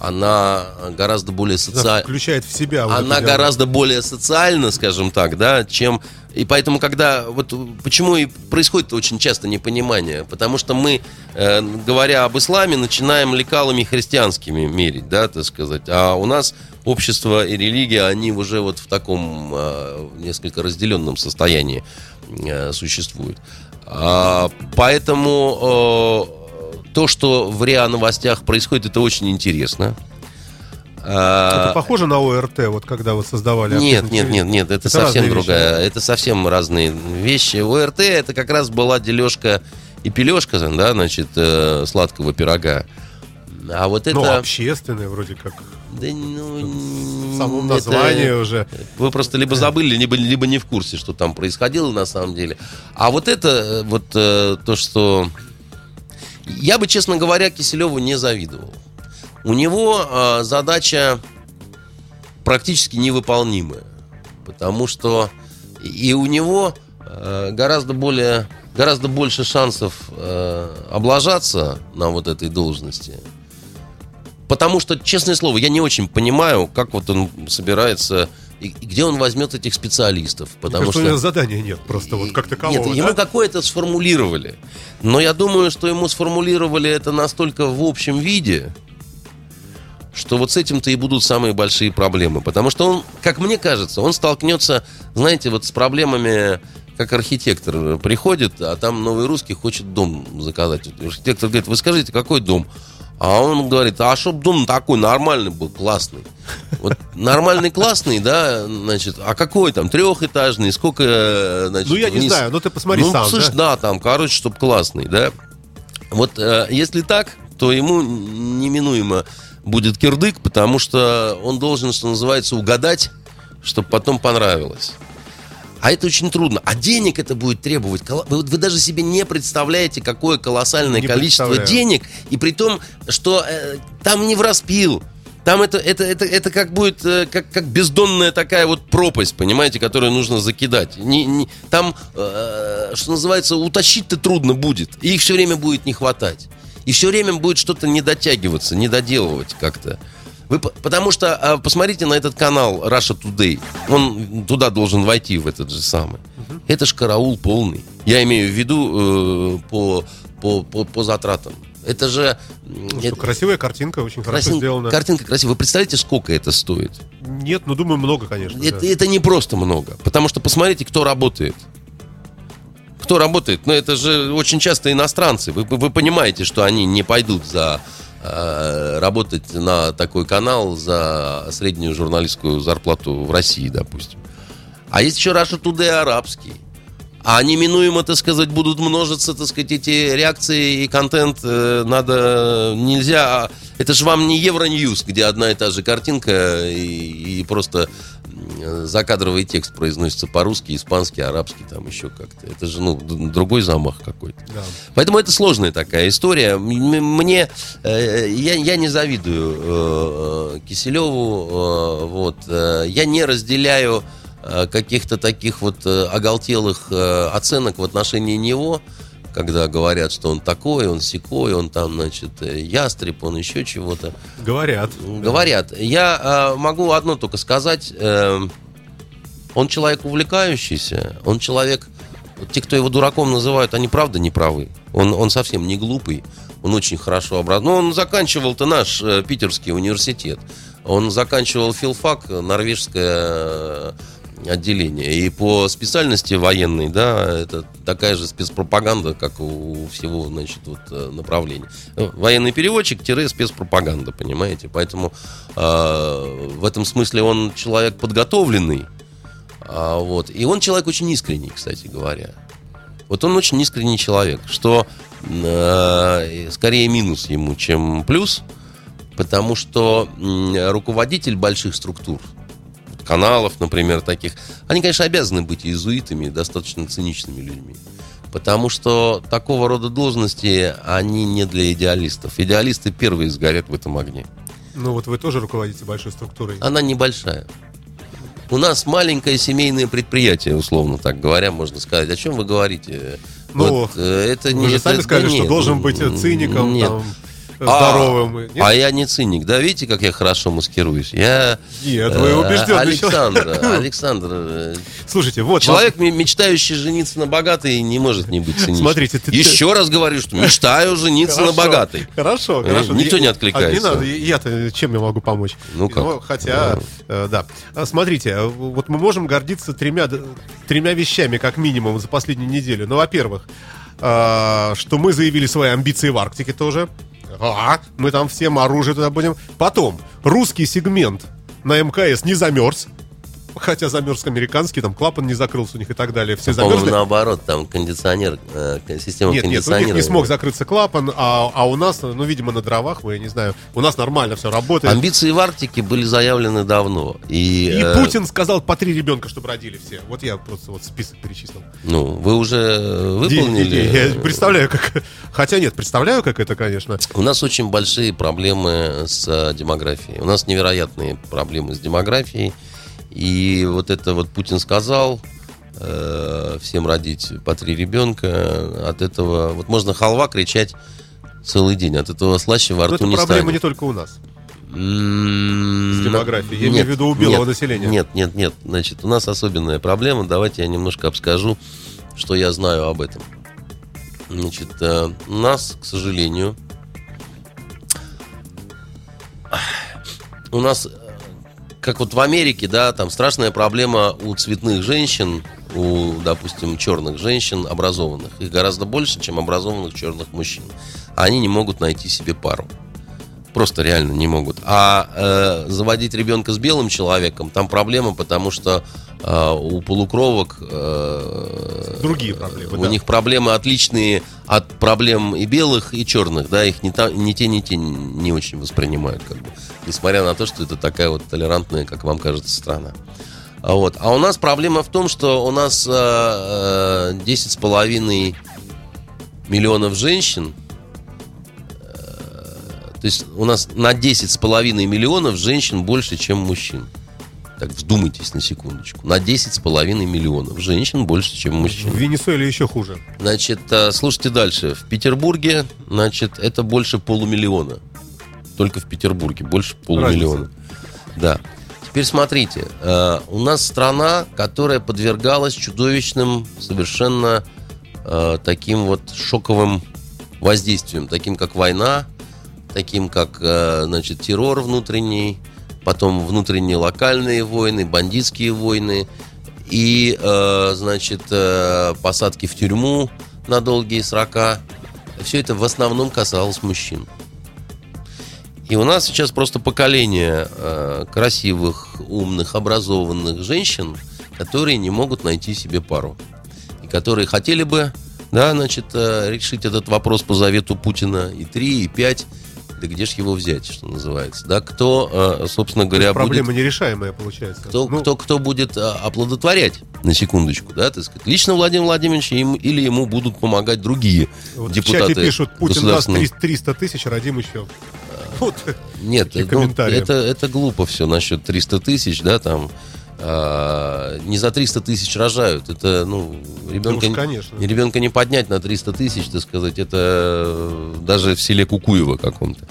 она гораздо более социальна. Включает в себя. Вот она гораздо более социальна, скажем так, да, чем... И поэтому, когда... Вот почему и происходит очень часто непонимание? Потому что мы, э, говоря об исламе, начинаем лекалами христианскими мерить, да, так сказать. А у нас общество и религия, они уже вот в таком э, несколько разделенном состоянии э, существуют. А, поэтому... Э, то, что в РИА новостях происходит, это очень интересно. А, это похоже на ОРТ, вот когда вы создавали Нет, нет, нет, нет, это, это совсем другая. Вещи. Это совсем разные вещи. ОРТ это как раз была дележка и пележка, да, значит, э, сладкого пирога. А вот это... Ну, общественное вроде как. Да, ну... В самом названии это... уже. Вы просто либо забыли, либо, либо не в курсе, что там происходило на самом деле. А вот это, э, вот э, то, что я бы, честно говоря, Киселеву не завидовал. У него э, задача практически невыполнимая. Потому что и у него э, гораздо более гораздо больше шансов э, облажаться на вот этой должности. Потому что, честное слово, я не очень понимаю, как вот он собирается и, и где он возьмет этих специалистов? Потому что у него задания нет, просто вот как такового. Нет, да? ему какое-то сформулировали. Но я думаю, что ему сформулировали это настолько в общем виде, что вот с этим-то и будут самые большие проблемы. Потому что он, как мне кажется, он столкнется, знаете, вот с проблемами как архитектор приходит, а там новый русский хочет дом заказать. Архитектор говорит, вы скажите, какой дом? А он говорит, а чтоб дом такой нормальный был, классный. Вот нормальный, классный, да, значит, а какой там, трехэтажный, сколько, значит, Ну, я вниз? не знаю, ну ты посмотри ну, сам, слышь, да? да, там, короче, чтоб классный, да. Вот э, если так, то ему неминуемо будет кирдык, потому что он должен, что называется, угадать, чтобы потом понравилось. А это очень трудно. А денег это будет требовать. Вы, вы даже себе не представляете, какое колоссальное не количество денег. И при том, что э, там не в распил. Там это, это, это, это как будет, э, как, как бездонная такая вот пропасть, понимаете, которую нужно закидать. Не, не, там, э, что называется, утащить-то трудно будет. И их все время будет не хватать. И все время будет что-то не дотягиваться, не доделывать как-то. Вы, потому что а, посмотрите на этот канал Russia Today. Он туда должен войти, в этот же самый. Угу. Это ж караул полный. Я имею в виду э, по, по, по, по затратам. Это же... Ну, это, что, красивая картинка, очень красин, хорошо сделана. Картинка красивая. Вы представляете, сколько это стоит? Нет, ну думаю, много, конечно. Это, да. это не просто много. Потому что посмотрите, кто работает. Кто работает? Ну, это же очень часто иностранцы. Вы, вы понимаете, что они не пойдут за работать на такой канал за среднюю журналистскую зарплату в России, допустим. А есть еще Russia Today арабский. А неминуемо, так сказать, будут множиться, так сказать, эти реакции и контент. Э, надо, нельзя... Это же вам не Евроньюз, где одна и та же картинка и, и просто закадровый текст произносится по-русски, испански, арабски, там еще как-то. Это же, ну, другой замах какой-то. Да. Поэтому это сложная такая история. Мне, э, я, я не завидую э, Киселеву, э, вот. Я не разделяю каких-то таких вот оголтелых оценок в отношении него когда говорят, что он такой, он секой, он там, значит, э, ястреб, он еще чего-то. Говорят. Говорят. Да. Я э, могу одно только сказать. Э, он человек увлекающийся, он человек... те, кто его дураком называют, они правда не правы. Он, он совсем не глупый, он очень хорошо образован. Ну, он заканчивал-то наш э, питерский университет. Он заканчивал филфак, норвежское э, отделение. И по специальности военной, да, это такая же спецпропаганда, как у всего, значит, вот э, направления. Э, Военный переводчик-спецпропаганда, понимаете? Поэтому э, в этом смысле он человек подготовленный, а, вот. И он человек очень искренний, кстати говоря. Вот он очень искренний человек, что э, скорее минус ему, чем плюс, потому что м, руководитель больших структур, каналов, например, таких, они, конечно, обязаны быть иезуитами, достаточно циничными людьми. Потому что такого рода должности, они не для идеалистов. Идеалисты первые сгорят в этом огне. Ну вот вы тоже руководите большой структурой. Она небольшая. У нас маленькое семейное предприятие, условно так говоря, можно сказать. О чем вы говорите? Ну, Вот, э, это Вы же это- сами да сказали, что нет, должен быть циником, нет. там, здоровым. Нет? А я не циник. Да, видите, как я хорошо маскируюсь? Я... Нет, вы э, убежденный Александр, Александр, э, Слушайте, вот человек, ме- мечтающий жениться на богатой, не может не быть циничным. Смотрите, ты- Еще раз говорю, что мечтаю жениться на богатой. Хорошо, Э, хорошо. никто не откликается. а не надо, я-то чем я могу помочь? Ну как? хотя, э, да. А, Смотрите, вот мы можем гордиться тремя, тремя вещами, как минимум, за последнюю неделю. Ну, во-первых, а, что мы заявили свои амбиции в Арктике тоже. А, мы там всем оружие туда будем. Потом, русский сегмент на МКС не замерз. Хотя замерз американский, там клапан не закрылся у них и так далее. Все замерзли. наоборот, там кондиционер, э, система Нет, нет, у них кондиционирования. не смог закрыться клапан, а, а у нас, ну, видимо, на дровах, я не знаю, у нас нормально все работает. Амбиции в Арктике были заявлены давно. И, И э, Путин сказал по три ребенка, чтобы родили все. Вот я просто вот список перечислил. Ну, вы уже выполнили. Ди- ди- Я представляю, как... Хотя нет, представляю, как это, конечно. У нас очень большие проблемы с э, демографией. У нас невероятные проблемы с демографией. И вот это вот Путин сказал, э, всем родить по три ребенка. От этого вот можно халва кричать целый день. От этого слаще во Но рту это не проблема станет. не только у нас. С демографией. Я имею в виду у белого нет, населения. Нет, нет, нет. Значит, у нас особенная проблема. Давайте я немножко обскажу, что я знаю об этом. Значит, э, у нас, к сожалению, у нас, как вот в Америке, да, там страшная проблема у цветных женщин, у, допустим, черных женщин образованных. Их гораздо больше, чем образованных черных мужчин. Они не могут найти себе пару. Просто реально не могут. А э, заводить ребенка с белым человеком, там проблема, потому что э, у полукровок э, Другие проблемы, у да. них проблемы отличные от проблем и белых, и черных, да, их ни, та- ни те, ни те не очень воспринимают, как бы, несмотря на то, что это такая вот толерантная, как вам кажется, страна. А, вот. а у нас проблема в том, что у нас э, э, 10,5 миллионов женщин, то есть у нас на 10,5 миллионов женщин больше, чем мужчин. Так вдумайтесь на секундочку. На 10,5 миллионов женщин больше, чем мужчин. В Венесуэле еще хуже. Значит, э, слушайте дальше. В Петербурге, значит, это больше полумиллиона. Только в Петербурге больше полумиллиона. Да. Теперь смотрите, э, у нас страна, которая подвергалась чудовищным, совершенно э, таким вот шоковым воздействием, таким как война, таким как, э, значит, террор внутренний, потом внутренние локальные войны, бандитские войны и, э, значит, э, посадки в тюрьму на долгие срока. Все это в основном касалось мужчин. И у нас сейчас просто поколение э, красивых, умных, образованных женщин, которые не могут найти себе пару. И которые хотели бы, да, значит, э, решить этот вопрос по завету Путина и 3, и 5. Да где ж его взять, что называется? Да, кто, э, собственно говоря, будет Проблема нерешаемая получается. кто, Ну, кто, кто будет а, оплодотворять, на секундочку, да, так сказать, лично Владимир Владимирович им- или ему будут помогать другие вот в депутаты чате пишут, Путин даст государственной- 300 300 тысяч, родим еще. Вот. Нет, ну, это, это глупо все насчет 300 тысяч, да, там, а, не за 300 тысяч рожают, это, ну, ребенка, Ну конечно. ребенка не поднять на 300 тысяч, так сказать, это э, даже в селе Кукуево каком-то.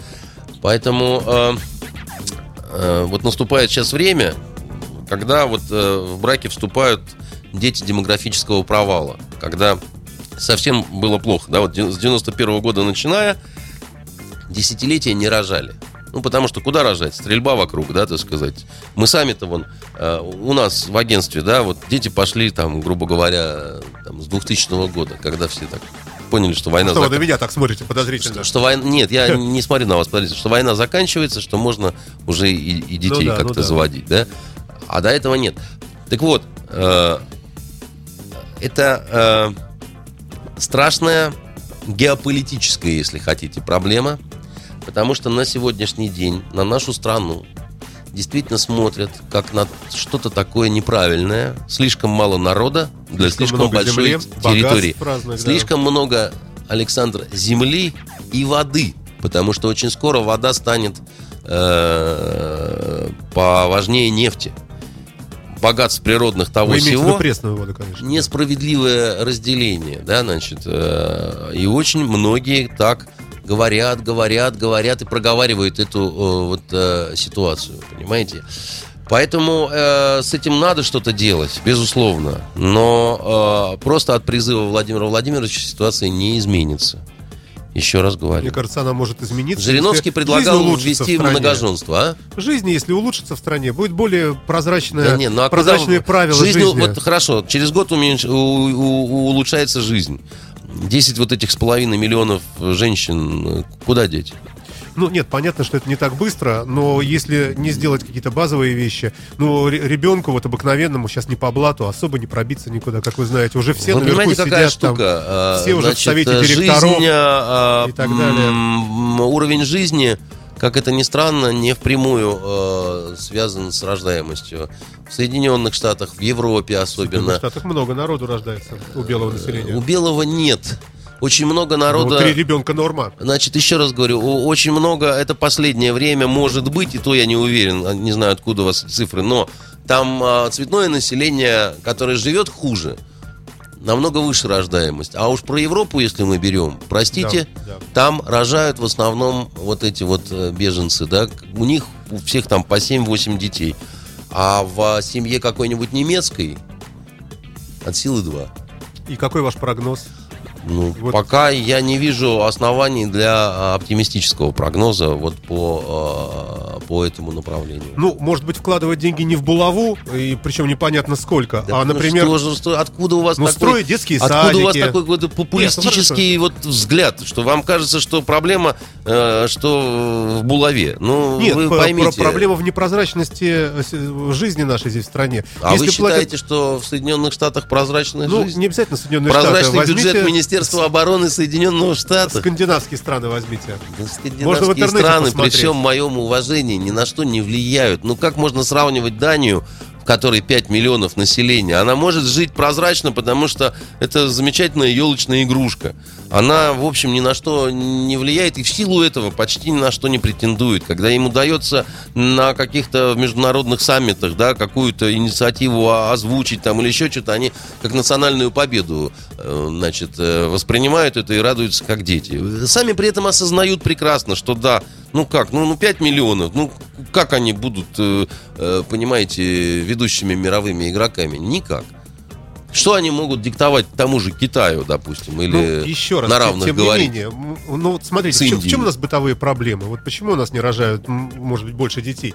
Поэтому э, э, вот наступает сейчас время, когда вот в браке вступают дети демографического провала, когда совсем было плохо. Да, вот с 91 года начиная, десятилетия не рожали. Ну, потому что куда рожать? Стрельба вокруг, да, так сказать. Мы сами-то вон, э, у нас в агентстве, да, вот дети пошли там, грубо говоря, там, с 2000 года, когда все так поняли, что война... Что вы зак- на меня так смотрите подозрительно? что, что война... Нет, я не смотрю на вас, подождите, что война заканчивается, что можно уже и, и детей Ну да, как-то ну да. заводить, да? А до этого нет. Так вот, э, это э, страшная геополитическая, если хотите, проблема, потому что на сегодняшний день на нашу страну действительно смотрят как на что-то такое неправильное. Слишком мало народа для Слишком слишком, большой земли, территории. разных, да. слишком много, Александр, земли и воды, потому что очень скоро вода станет э, поважнее нефти. Богатств природных того Вы виду всего пресную воду, конечно. несправедливое разделение, да, значит, э, и очень многие так говорят, говорят, говорят и проговаривают эту э, вот э, ситуацию, понимаете? Поэтому э, с этим надо что-то делать, безусловно, но э, просто от призыва Владимира Владимировича ситуация не изменится. Еще раз говорю. Мне кажется, она может измениться. Жириновский предлагал ввести в многоженство, а? Жизнь, если улучшится в стране, будет более прозрачная, Да не, ну а прозрачные правила жизнь, жизни. Вот хорошо, через год уменьш- у- у- улучшается жизнь. 10 вот этих с половиной миллионов женщин э, куда деть? Ну, нет, понятно, что это не так быстро, но если не сделать какие-то базовые вещи, ну, ре- ребенку вот обыкновенному сейчас не по блату особо не пробиться никуда, как вы знаете. Уже все Вы наверху понимаете, какая сидят там. штука? А, все уже в значит, совете э, директоров жизнь, а, и так далее. уровень жизни, как это ни странно, не впрямую э, связан с рождаемостью. В Соединенных Штатах, в Европе В особенно. Штатах много народу рождается у белого населения. У белого нет. Очень много Ну, народа... три ребенка норма. Значит, еще раз говорю, очень много, это последнее время может быть, и то я не уверен, а, не знаю, откуда у вас цифры, но там а, цветное население, которое живет хуже, намного выше рождаемость. А уж про Европу, если мы берем, простите, Да, да. там рожают в основном вот эти вот э, беженцы, да, у них у всех там по 7-8 детей. А в семье какой-нибудь немецкой от силы 2. И какой ваш прогноз? Ну, Вот. пока я не вижу оснований для а, оптимистического прогноза вот по, а, по этому направлению. Ну, может быть, вкладывать деньги не в булаву, и причем непонятно сколько, Да а, ну например, что же, что- откуда у вас ну, такой, строить детские откуда у вас садики. такой какой-то популистический вот взгляд, что вам кажется, что проблема, э, что в булаве? Ну, Нет, вы поймите. про- проблема в непрозрачности э, жизни нашей здесь в стране. А вы Если платят- считаете, что в Соединенных Штатах прозрачная Ну, жизнь? не обязательно Соединенные Прозрачный Штаты. бюджет Возьмите Министерства обороны Соединенных Штатов. Скандинавские страны возьмите. Да Можно в Скандинавские интернете страны, посмотреть. всем моем уважении, ни на что не влияют. Ну как можно сравнивать Данию, в которой 5 миллионов населения? Она может жить прозрачно, потому что это замечательная елочная игрушка. Она, в общем, ни на что не влияет и в силу этого почти ни на что не претендует. Когда им удается на каких-то международных саммитах, да, какую-то инициативу озвучить там или еще что-то, они как национальную победу, э, значит, э, воспринимают это и радуются как дети. Сами при этом осознают прекрасно, что да, ну как, ну, ну 5 миллионов, ну как они будут, э, э, понимаете, ведущими мировыми игроками? Никак. Что они могут диктовать тому же Китаю, допустим, или Ну, еще раз, на тем- равных тем говорить? не менее, ну вот смотрите, в чем, в чем у нас бытовые проблемы? Вот почему у нас не рожают, может быть, больше детей?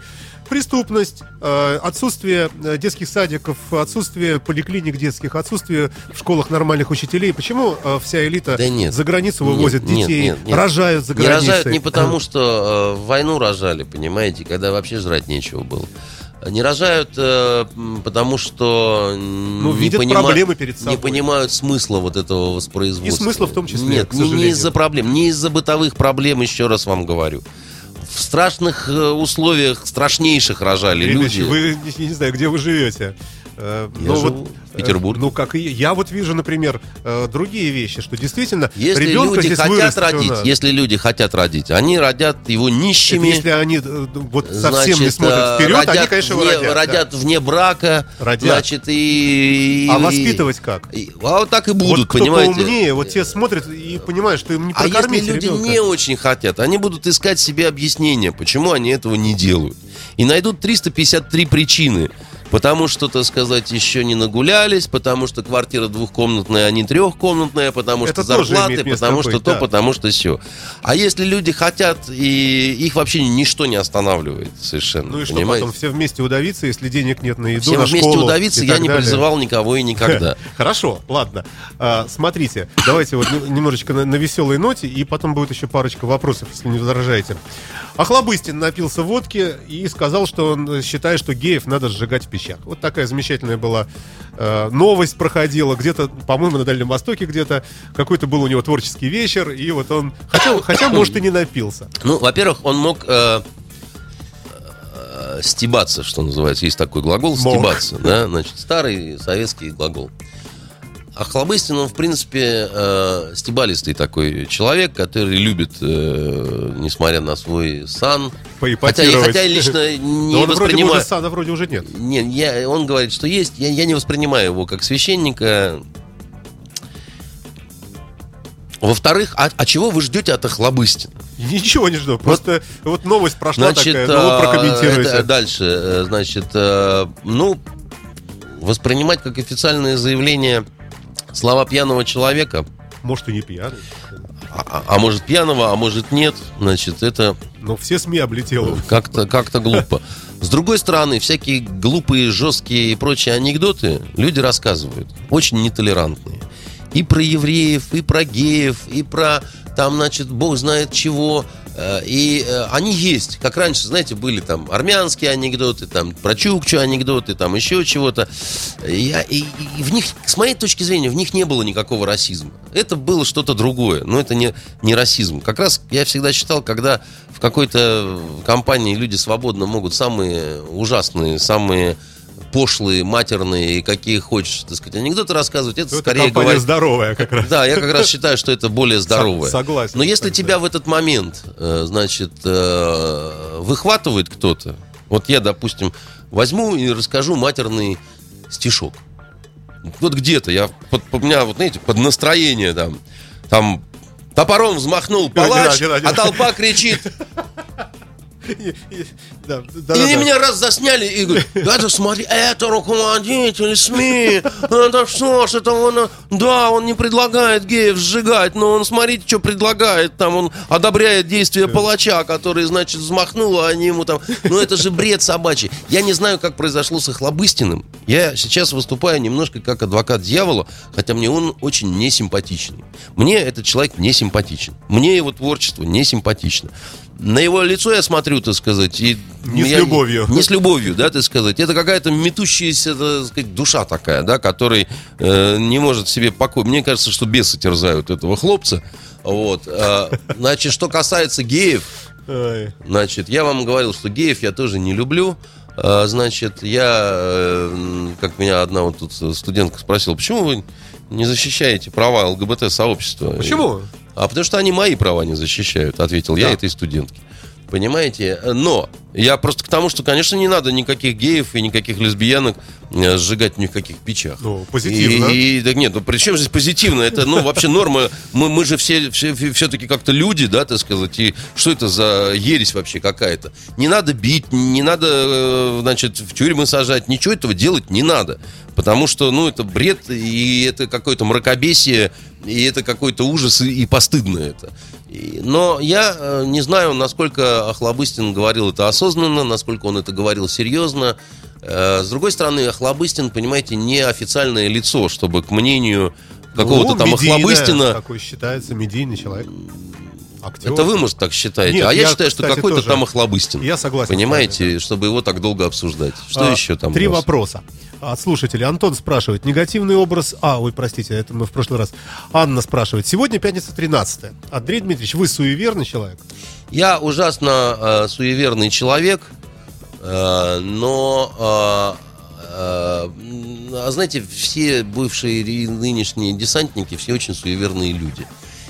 Преступность, э, отсутствие э, детских садиков, отсутствие поликлиник детских, отсутствие в школах нормальных учителей. Почему э, вся элита Да нет. за границу Нет, вывозит нет, детей, нет, нет. рожают за Не границей? рожают не потому, что э, войну рожали, понимаете, когда вообще жрать нечего было. Не рожают, э, потому что Ну, не понима- проблемы перед собой. Не понимают смысла вот этого воспроизводства. И смысла в том числе, Нет, к не- не, сожалению. из-за проблем, не из-за бытовых проблем, еще раз вам говорю. В страшных э, условиях, страшнейших рожали Ребячки, люди. вы не, не знаю, где вы живете. Э, Я ну живу вот, в Петербурге. э, Ну, как и я. Вот вижу, например, э, другие вещи, что действительно Если ребенка люди хотят родить, нас. если люди хотят родить, они родят его Это нищими. если они вот совсем не Значит, смотрят э, вперед, родят они, конечно, его вне, родят. да. родят вне брака, Родят. значит, и... А воспитывать как? и- а вот так и будут, вот кто понимаете? поумнее, вот те смотрят и понимают, что им не А если прокормить люди ребенка. не очень хотят, они будут искать себе объяснение, почему они этого не делают. И найдут 353 причины. Потому что, так сказать, еще не нагулялись, потому что квартира двухкомнатная, а не трехкомнатная, потому Это что зарплаты, потому быть, что то, да. потому что все. А если люди хотят, и их вообще ничто не останавливает совершенно, Ну и что понимаете? потом, все вместе удавиться, если денег нет на еду, Всем на вместе школу удавиться я не далее. призывал никого и никогда. Хорошо, ладно. А, смотрите, давайте вот немножечко на, на веселой ноте, и потом будет еще парочка вопросов, если не возражаете. Охлобыстин напился водки и сказал, что он считает, что геев надо сжигать в печах. Вот такая замечательная была э, новость проходила. Где-то, по-моему, на Дальнем Востоке где-то какой-то был у него творческий вечер, и вот он... Хотя, хотя может, и не напился. Ну, во-первых, он мог э, э, стебаться, что называется. Есть такой глагол Мог. стебаться, да, значит, старый советский глагол. А Хлобыстин, он, в принципе, э, стебалистый такой человек, который любит, э, несмотря на свой сан, хотя, Поипотировать. хотя я лично не Да он вроде воспринимаю... уже сада вроде уже нет. Не, я, он говорит, что есть. Я, я не воспринимаю его как священника. Во-вторых, а, а чего вы ждете от Охлобыстина? Ничего не жду. Просто вот новость прошла Значит, такая. Ну вот а, прокомментируйте. это дальше, э, значит, э, ну, воспринимать как официальное заявление слова пьяного человека, Может и не пьяный. а, а может пьяного, а может нет, значит, это Но все СМИ облетело. как-то как глупо. С другой стороны, всякие глупые, жесткие и прочие анекдоты люди рассказывают, очень нетолерантные. И про евреев, и про геев, и про там, значит, бог знает чего. Э, И э, они есть. Как раньше, знаете, были там армянские анекдоты, там про Чукчу анекдоты, там еще чего-то. Я, и, и в них, с моей точки зрения, в них не было никакого расизма. Это было что-то другое, но это не, не расизм. Как раз я всегда считал, когда в какой-то компании люди свободно могут самые ужасные, самые пошлые, матерные, какие хочешь, так сказать, анекдоты рассказывать, это, Это скорее говорит... здоровая как раз. Да, я как раз считаю, что это более здоровое. согласен, Но если тебя в этот момент, э, значит, э, выхватывает кто-то, вот я, допустим, возьму и расскажу матерный стишок. Вот где-то я, под, у меня, вот знаете, под настроение там, там топором взмахнул палач, не не надо. а толпа кричит, И- и- да, да, и да, да. меня раз засняли и говорят, это смотри, это руководитель СМИ, это что ж, это он, да, он не предлагает геев сжигать, но он, смотрите, что предлагает, там он одобряет действия палача, который, значит, взмахнул, а они ему там, ну это же бред собачий. Я не знаю, как произошло с Охлобыстиным, я сейчас выступаю немножко как адвокат дьявола, хотя мне он очень несимпатичный. Мне этот человек не симпатичен, мне его творчество не симпатично. На его лицо я смотрю, так сказать, и Не с я- любовью. Не с любовью, да, так сказать. Это какая-то метущаяся, так сказать, душа такая, да, который э, не может себе покой. Мне кажется, что бесы терзают этого хлопца. Вот. А, значит, что касается геев. Значит, я вам говорил, что геев я тоже не люблю. А, Значит, я, э, как меня одна вот тут студентка спросила, почему вы не защищаете права ЛГБТ-сообщества? Почему? А потому что они мои права не защищают, ответил я Да. этой студентке. Понимаете? Но я просто к тому, что, конечно, не надо никаких геев и никаких лесбиянок э, сжигать ни в каких печах. Ну, позитивно. И, и- да нет, ну при чем здесь позитивно? Это, ну, вообще норма. Мы, мы же все, все, все-таки как-то люди, да, так сказать. И что это за ересь вообще какая-то? Не надо бить, не надо, э, значит, в тюрьмы сажать. Ничего этого делать не надо. Потому что, ну, это бред, и это какое-то мракобесие, и это какой-то ужас, и, и постыдно это. Но я э, не знаю, насколько Охлобыстин говорил это осознанно, насколько он это говорил серьезно. Э, с другой стороны, Охлобыстин, понимаете, не официальное лицо, чтобы к мнению какого-то Ну, там медийное, Охлобыстина... Такой считается медийный человек. Актер. Это вы, может, так считаете. Нет, а я, я, считаю, что какой-то тоже. там Охлобыстин. Я согласен Понимаете, чтобы его так долго обсуждать. Что А, еще там? Три вопроса от слушателей. Антон спрашивает, негативный образ... А, ой, простите, это мы в прошлый раз. Анна спрашивает, сегодня пятница 13 Андрей Дмитриевич, вы суеверный человек? Я ужасно э, суеверный человек, э, но, э, а знаете, все бывшие и нынешние десантники, все очень суеверные люди.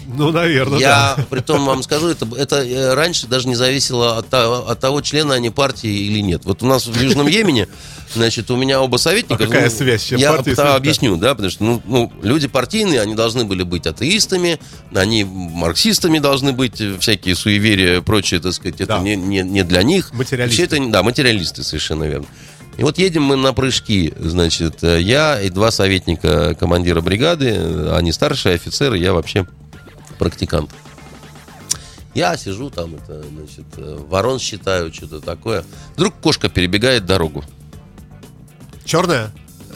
Ну, наверное, Я, да. при том вам скажу, это, это э, раньше даже не зависело от, того- от того, члена они партии или нет. Вот у нас в Южном Йемене, значит, у меня оба советника... А какая ну, связь, чем Я партия связь, объясню, да, потому что ну, ну, люди партийные, они должны были быть атеистами, они марксистами должны быть, всякие суеверия, прочее, так сказать, это Да. не, не, не для них. Материалисты. Все это, да, материалисты, совершенно верно. И вот едем мы на прыжки, значит, э, я и два советника командира бригады, э, они старшие офицеры, я вообще практикант. Я сижу там, это, значит, э, ворон считаю, что-то такое. Вдруг кошка перебегает дорогу. Черная?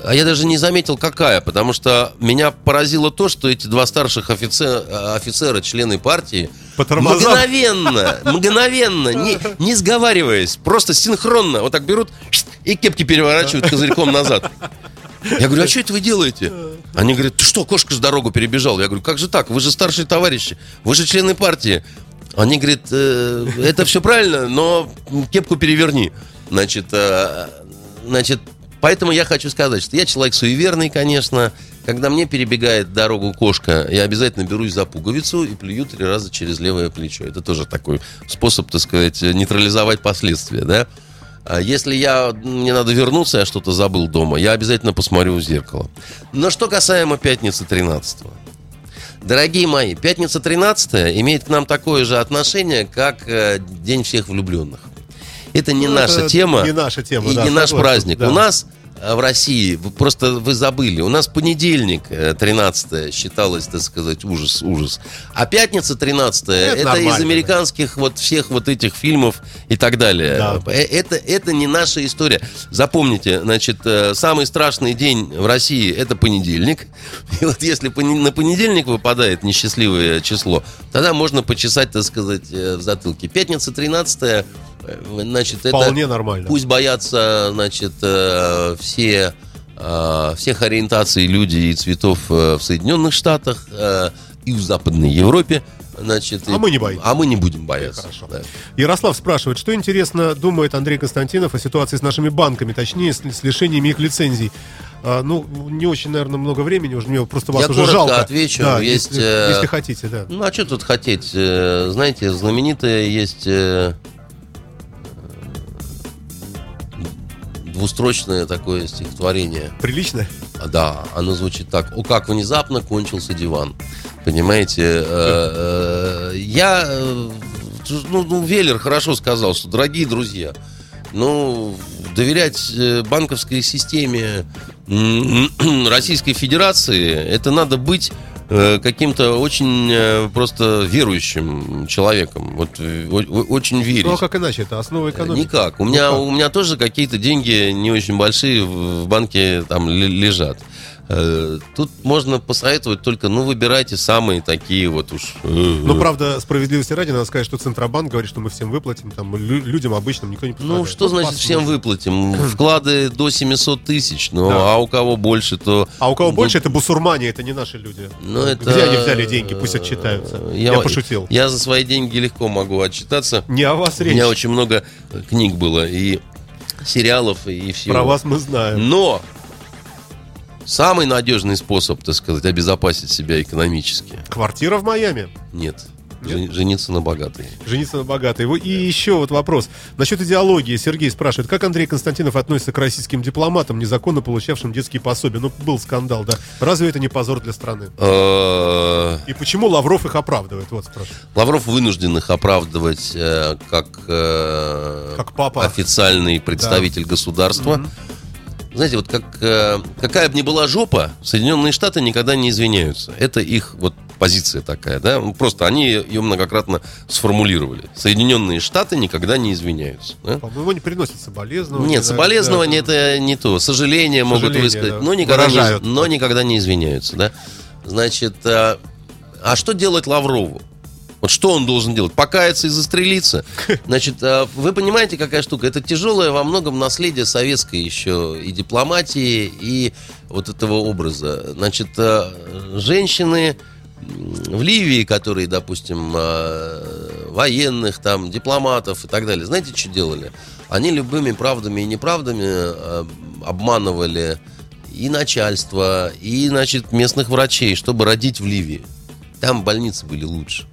А я даже не заметил, какая, потому что меня поразило то, что эти два старших офицера, офицера члены партии, По тормозам. мгновенно, мгновенно, не, не сговариваясь, просто синхронно вот так берут и кепки переворачивают козырьком назад. Я говорю, а что это вы делаете? Они говорят, ты что, кошка с дорогу перебежала? Я говорю, как же так? Вы же старшие товарищи, вы же члены партии. Они говорят, «Э, это все правильно, но кепку переверни. Значит, э, значит, поэтому я хочу сказать, что я человек суеверный, конечно. Когда мне перебегает дорогу кошка, я обязательно берусь за пуговицу и плюю три раза через левое плечо. Это тоже такой способ, так сказать, нейтрализовать последствия, да? А Если я, мне надо вернуться, я что-то забыл дома, я обязательно посмотрю в зеркало. Но что касаемо пятницы 13 Дорогие мои, пятница 13 имеет к нам такое же отношение, как э, День всех влюбленных. Это не Ну, наша это тема. не наша тема, И да, не наш праздник. да. У нас в России, вы- просто вы забыли, у нас понедельник э, 13 считалось, так сказать, ужас, ужас. А пятница 13 это, из нормально, американских вот всех вот этих фильмов и так далее. Да. Э, Это, это не наша история. Запомните, значит, э, самый страшный день в России это понедельник. И вот если на понедельник выпадает несчастливое число, тогда можно почесать, так сказать, э, в затылке. Пятница 13 э, значит, Вполне это нормально. пусть боятся, значит, э, все э, всех ориентаций людей и цветов э, в Соединенных Штатах э, и в Западной Европе. Значит, А и- мы не боимся. А мы не будем бояться. Хорошо. да. Ярослав спрашивает, что интересно думает Андрей Константинов о ситуации с нашими банками, точнее, с, с лишениями их лицензий. А, ну, не очень, наверное, много времени уже, мне просто вас Я уже жалко. отвечу. Да, Есть, если, э, если хотите, да. Ну, а что тут хотеть? Э, Знаете, знаменитое есть двустрочное такое стихотворение. Прилично? А, Да, оно звучит так. О, как внезапно кончился диван. Понимаете, э, э, я, э, ну, ну, Веллер хорошо сказал, что, дорогие друзья, ну, доверять банковской системе Российской Федерации, это надо быть каким-то очень э, просто верующим человеком. Вот э, очень верить. Ну, а как иначе? Это основа экономики. Никак. У меня, как? у меня тоже какие-то деньги не очень большие в банке там ле- лежат. Э, Тут можно посоветовать только, ну, выбирайте самые такие вот уж. э, Но, правда, справедливости ради, надо сказать, что Центробанк говорит, что мы всем выплатим, там, лю- людям обычным никто не. Ну, что значит посмотрим. всем выплатим? Вклады до 700 тысяч, ну, Да. а у кого больше, то... А у кого Ну, больше, это бусурмане, это не наши люди. Ну, это... Где они взяли деньги? Пусть отчитаются. Я, пошутил. Я за свои деньги легко могу отчитаться. Не о вас У речь. меня очень много книг было, и сериалов, и всего. Про вас мы знаем. Но самый надежный способ, так сказать, обезопасить себя экономически Квартира в Майами. нет. Нет? Жен- Жениться на богатой. Жениться на богатой. И еще вот вопрос. Насчет идеологии. Сергей спрашивает, как Андрей Константинов относится к российским дипломатам, незаконно получавшим детские пособия? Ну, был скандал, да. Разве это не позор для страны? Э, И почему Лавров их оправдывает? Вот спрашивает. Лавров вынужден их оправдывать э, как, э, Как папа. официальный представитель государства. Знаете, вот как, э, какая бы ни была жопа, Соединенные Штаты никогда не извиняются. Это их вот позиция такая, да? Ну, Просто они ее многократно сформулировали. Соединенные Штаты никогда не извиняются. да? По-моему, не приносит соболезнования. Нет, соболезнования да. это не то. Сожаление могут высказать, да. но, никогда не, но никогда не извиняются, да. Значит, а, а что делать Лаврову? Вот что он должен делать? Покаяться и застрелиться? Значит, а, вы понимаете, какая штука? Это тяжелое во многом наследие советской еще и дипломатии, и вот этого образа. Значит, а, женщины в Ливии, которые, допустим, а, военных, там, дипломатов и так далее, знаете, что делали? Они любыми правдами и неправдами обманывали и начальство, и, значит, местных врачей, чтобы родить в Ливии. Там больницы были лучше.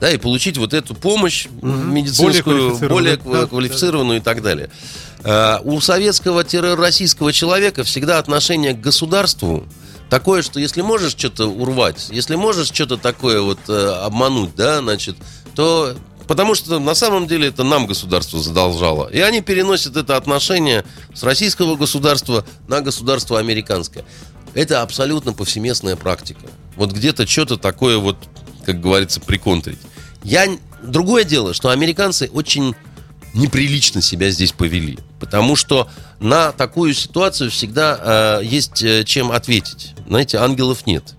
Да, и получить вот эту помощь медицинскую, Более более, квалифицированную, да, квалифицированную и так далее. А, У советского-российского человека всегда отношение к государству такое, что если можешь что-то урвать, если можешь что-то такое вот э, обмануть, да, значит, то потому что на самом деле это нам государство задолжало. И они переносят это отношение с российского государства на государство американское. Это абсолютно повсеместная практика. Вот где-то что-то такое вот, как говорится, приконтрить. Я... Другое дело, что американцы очень неприлично себя здесь повели. Потому что на такую ситуацию всегда э, есть э, чем ответить. Знаете, ангелов нет.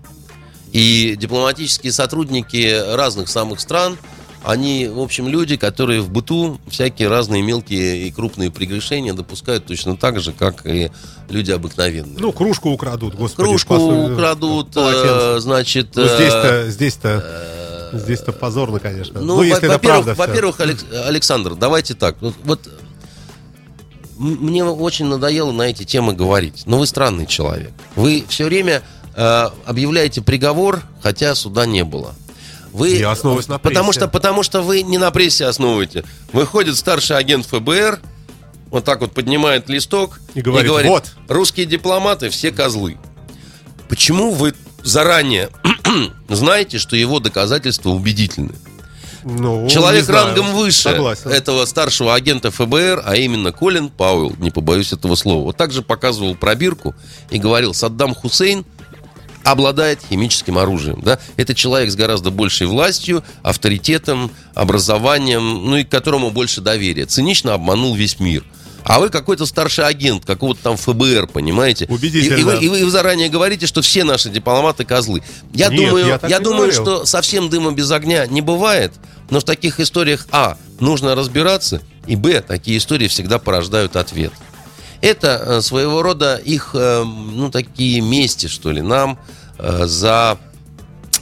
И дипломатические сотрудники разных самых стран, они, в общем, люди, которые в быту всякие разные мелкие и крупные прегрешения допускают точно так же, как и люди обыкновенные. Ну, кружку украдут, господи. Кружку посу- украдут, полотенце. э, значит... Ну, э, здесь-то, здесь-то, здесь-то позорно, конечно. Ну, Ну, если во- во-первых, во-первых, Алекс- Александр, давайте так. Вот, вот мне очень надоело на эти темы говорить. Но вы странный человек. Вы все время э, объявляете приговор, хотя суда не было. Вы, Я основываюсь на потому прессе. что, потому что вы не на прессе основываете. Выходит старший агент ФБР, вот так вот поднимает листок И говорит, «Вот». русские дипломаты все козлы. Почему вы заранее знаете, что его доказательства убедительны? Ну, Человек рангом выше Согласен. этого старшего агента ФБР, а именно Колин Пауэлл, не побоюсь этого слова, вот так же показывал пробирку и говорил, Саддам Хусейн обладает химическим оружием. Да? Это человек с гораздо большей властью, авторитетом, образованием, ну и к которому больше доверия. Цинично обманул весь мир. А вы какой-то старший агент какого-то там ФБР, понимаете? Убедительно. И, и вы, и вы заранее говорите, что все наши дипломаты козлы. Я Нет, думаю, я не думаю, говорил. что совсем дыма без огня не бывает, но в таких историях, а, нужно разбираться, и, б, такие истории всегда порождают ответ. Это э, своего рода их, э, ну, такие мести, что ли, нам э, за,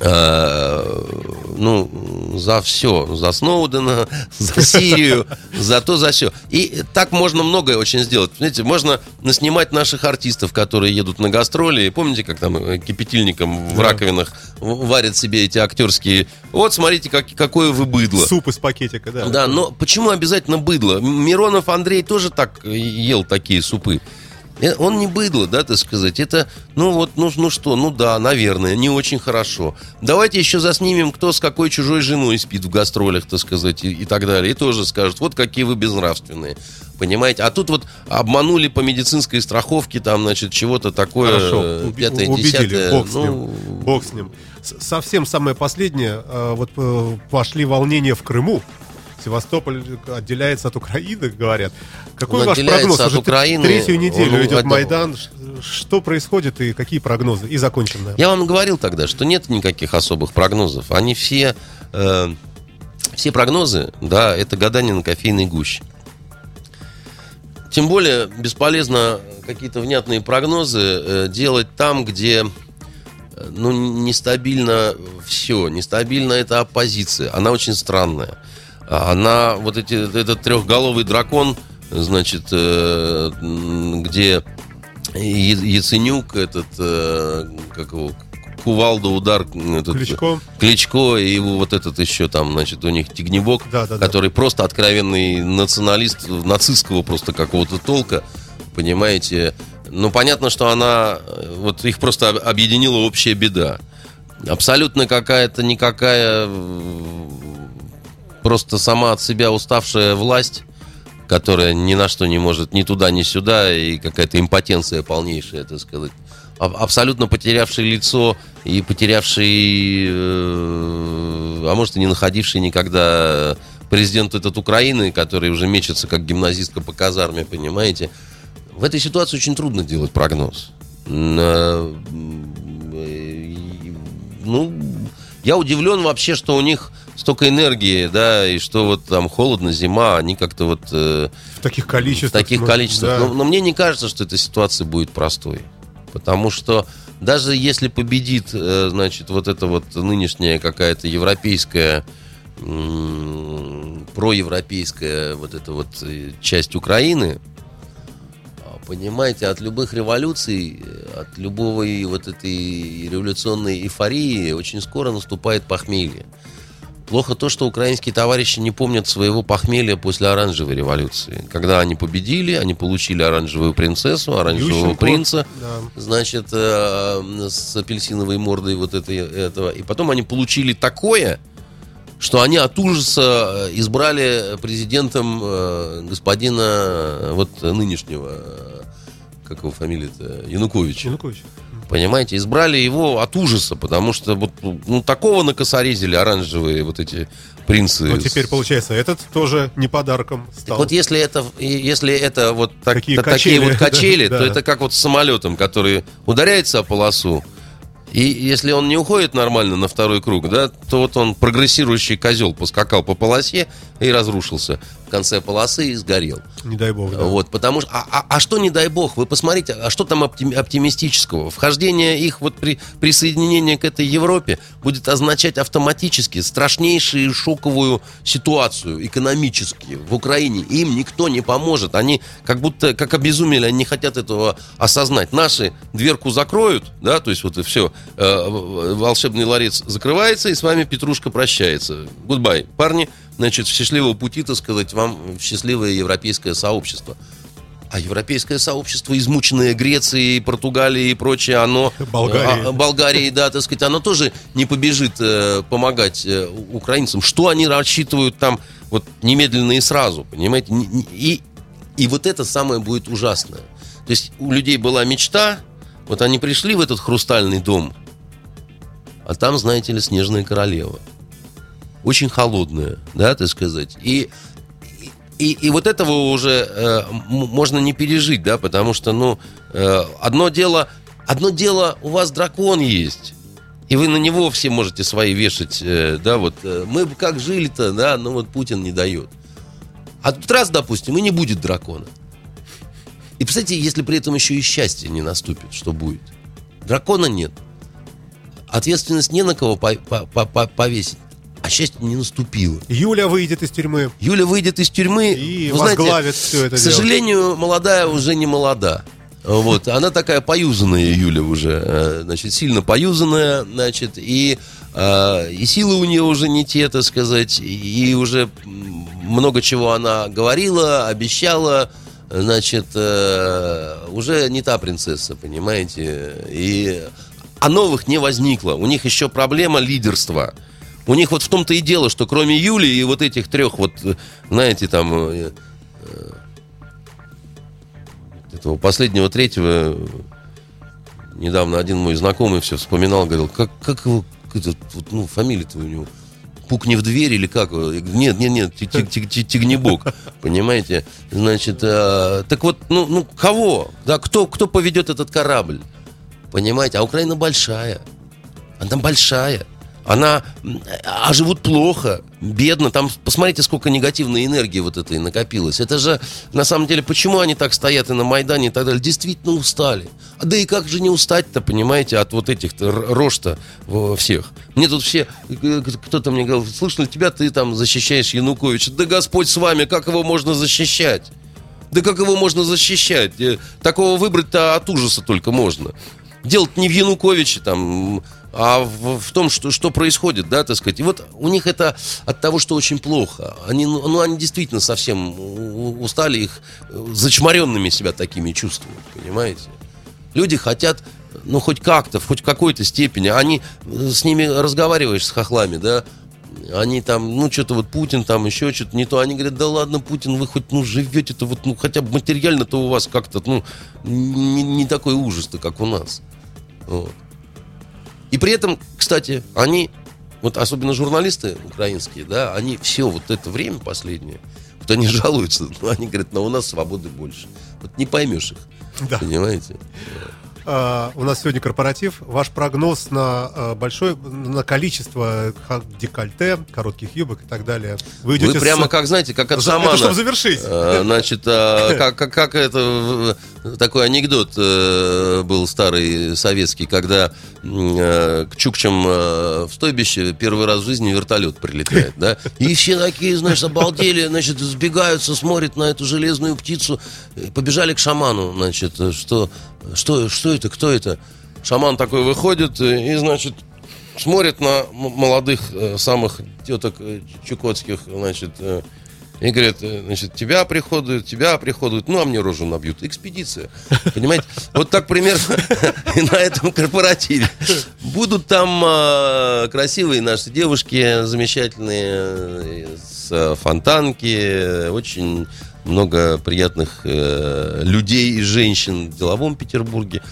ну, за все, за Сноудена, за Сирию, за то, за все. И так можно многое очень сделать. Знаете, можно наснимать наших артистов, которые едут на гастроли. И Помните, как там э, кипятильником в раковинах варят себе эти актерские... Вот, смотрите, как, какое вы быдло. Суп из пакетика, да. Да, но почему обязательно быдло? Миронов Андрей тоже так э, ел такие супы. Э, Он не быдло, да, так сказать. Это, ну вот, ну, ну что, ну да, наверное, не очень хорошо. Давайте еще заснимем, кто с какой чужой женой спит в гастролях, так сказать, и, и так далее. И тоже скажут, вот какие вы безнравственные. Понимаете? А тут вот обманули по медицинской страховке, там, значит, чего-то такое, Хорошо, э, пятое, убедили, десятое. бог с Ну, ним, бог с ним. С- Совсем самое последнее, э, вот пошли волнения в Крыму. Севастополь отделяется от Украины, говорят. Какой ваш прогноз? от Уже Украины, третью неделю идет отдал- Майдан. Что происходит и какие прогнозы? И закончим, наверное. Я вам говорил тогда, что нет никаких особых прогнозов. Они все, э, все прогнозы, да, это гадание на кофейной гуще. Тем более бесполезно какие-то внятные прогнозы э, делать там, где э, ну, нестабильно все. Нестабильно это оппозиция. Она очень странная. Она, вот эти, этот трехголовый дракон, значит, э, где Яценюк, этот, э, как его, Кувалда, удар, этот, Кличко. Кличко и вот этот еще там, значит, у них Тигнебок, Да, да, да. который просто откровенный националист нацистского просто какого-то толка, понимаете. Ну, понятно, что она, э, вот их просто об- объединила общая беда. Абсолютно какая-то никакая, просто сама от себя уставшая власть, которая ни на что не может ни туда, ни сюда, и какая-то импотенция полнейшая, так сказать. Абсолютно потерявший лицо и потерявший, э, а может и не находивший никогда президент этот Украины, который уже мечется как гимназистка по казарме, понимаете. В этой ситуации очень трудно делать прогноз. Э, и, Ну, я удивлен вообще, что у них столько энергии, да, и что вот там холодно, зима, они как-то вот э, В таких количествах. в таких количествах. да. Но, но мне не кажется, что эта ситуация будет простой. Потому что даже если победит, э, значит, вот эта вот нынешняя какая-то европейская, проевропейская вот эта вот э, часть Украины, понимаете, от любых революций, от любой вот этой революционной эйфории очень скоро наступает похмелье. Плохо то, что украинские товарищи не помнят своего похмелья после оранжевой революции. Когда они победили, они получили оранжевую принцессу, оранжевого Ющенко, принца, да. значит, э, с апельсиновой мордой вот этой, этого. И потом они получили такое, что они от ужаса избрали президентом э, господина э, вот нынешнего, э, как его фамилия-то, Януковича. Янукович. Понимаете, избрали его от ужаса, потому что вот ну, такого накосорезили оранжевые вот эти принцы. Ну, теперь, получается, этот тоже не подарком Так стал. вот если это, если это вот так- Такие та- такие качели. вот качели, Да. то это как вот с самолетом, который ударяется о полосу, и если он не уходит нормально на второй круг, да, то вот он прогрессирующий козел поскакал по полосе и разрушился в конце полосы и сгорел. Не дай бог. да. Вот, потому что, а, а- а что не дай бог, вы посмотрите, а что там оптим- оптимистического? Вхождение их вот при присоединение к этой Европе будет означать автоматически страшнейшую шоковую ситуацию экономически в Украине. Им никто не поможет. Они как будто, как обезумели, они не хотят этого осознать. Наши дверку закроют, да, то есть вот и все, волшебный ларец закрывается, и с вами Петрушка прощается. Goodbye, парни, значит, счастливого пути, так сказать, вам в счастливое европейское сообщество. А европейское сообщество, измученное Грецией, Португалией и прочее, оно... Болгарией. а, Болгарией, да, так сказать, оно тоже не побежит э, помогать э, украинцам. Что они рассчитывают там вот немедленно и сразу, понимаете? И, и вот это самое будет ужасное. То есть у людей была мечта, вот они пришли в этот хрустальный дом, а там, знаете ли, снежная королева. Очень холодная, да, так сказать. И, и, и вот этого уже э, можно не пережить, да, потому что, ну, э, одно дело, одно дело, у вас дракон есть, и вы на него все можете свои вешать, э, да, вот, э, мы как жили-то, да, но вот Путин не дает. А тут раз, допустим, и не будет дракона. И представьте, если при этом еще и счастье не наступит, что будет? Дракона нет. Ответственность не на кого по- по- по- повесить, а счастье не наступило. Юля выйдет из тюрьмы. Юля выйдет из тюрьмы. И вы знаете, возглавит всё это К дело. сожалению, молодая уже не молода. Вот, она такая поюзанная Юля уже, э, значит, сильно поюзанная, значит, и, э, и силы у нее уже не те, так сказать, и уже много чего она говорила, обещала, значит, э, уже не та принцесса, понимаете, и а новых не возникло. У них еще проблема лидерства. У них вот в том-то и дело, что кроме Юли и вот этих трех вот, знаете, там э, э, этого последнего третьего недавно один мой знакомый все вспоминал, говорил, как, как его, как это, вот, ну, фамилия-то у него, пук не в дверь или как? Нет, нет, нет, Ти- Ти- Ти- Ти- Тигнебок, понимаете? Значит, э, так вот, ну, ну, кого? Да, кто, кто поведет этот корабль? Понимаете? А Украина большая. Она большая. Она, а живут плохо, бедно. Там, посмотрите, сколько негативной энергии вот этой накопилось. Это же, на самом деле, почему они так стоят и на Майдане и так далее? Действительно устали. А да и как же не устать-то, понимаете, от вот этих-то р- рож-то всех. Мне тут все, э, кто-то мне говорил, слышал, тебя ты там защищаешь Януковича. Да Господь с вами, как его можно защищать? Да как его можно защищать? Э, Такого выбрать-то от ужаса только можно. Дело не в Януковиче там, а в, в том, что, что происходит, да, так сказать. И вот у них это от того, что очень плохо. Они, ну, ну, они действительно совсем устали, их э, зачморенными себя такими чувствуют, понимаете? Люди хотят, ну, хоть как-то, в хоть какой-то степени. Они э, с ними разговариваешь с хохлами, да, они там, ну, что-то вот Путин там еще что-то не то. Они говорят, да ладно, Путин, вы хоть, ну, живете-то вот, ну, хотя бы материально-то у вас как-то, ну, не, не такой ужас-то, как у нас. Вот. И при этом, кстати, они, вот особенно журналисты украинские, да, они все вот это время последнее, вот они жалуются, ну, они говорят, но у нас свободы больше. Вот не поймешь их, Да. понимаете? А, у нас сегодня корпоратив. Ваш прогноз на а, большое на количество декольте, коротких юбок и так далее. Вы идете Вы с- прямо как, знаете, как от шамана. Это чтобы завершить. Э, Значит, а, как, как, как это э, такой анекдот э, был старый советский, когда э, к Чукчам э, в стойбище первый раз в жизни вертолет прилетает, да, и все такие, знаешь, обалдели, значит, сбегаются, смотрят на эту железную птицу, и побежали к шаману, значит, э, что, что, что это, кто это? Шаман такой выходит и, значит, смотрит на молодых э, самых теток э, чукотских, значит, э, И говорят, значит, тебя приходуют, тебя приходуют, ну, а мне рожу набьют. Экспедиция. Понимаете? Вот так примерно и на этом корпоративе. Будут там э, красивые наши девушки, замечательные, с фонтанки, очень много приятных э, людей и женщин в деловом Петербурге.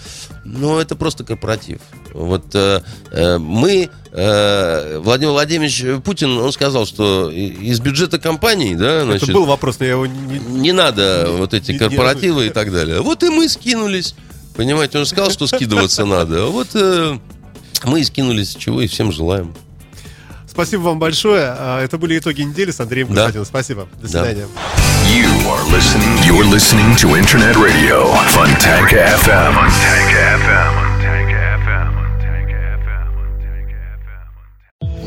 Но это просто корпоратив. Вот э, э, мы, э, Владимир Владимирович Путин, он сказал, что из бюджета компании, да, значит, Это был вопрос, но я его не... Не надо вот эти не, корпоративы не... и так далее. Вот и мы скинулись. Понимаете, он же сказал, что скидываться надо. Вот э, мы и скинулись, чего и всем желаем. Спасибо вам большое. А, это были итоги недели с Андреем. Да. Спасибо. До свидания. You are listening, you're listening to Internet Radio, Funtank FM. Funtank FM.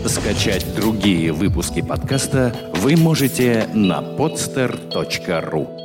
Скачать другие выпуски подкаста вы можете на podster.ru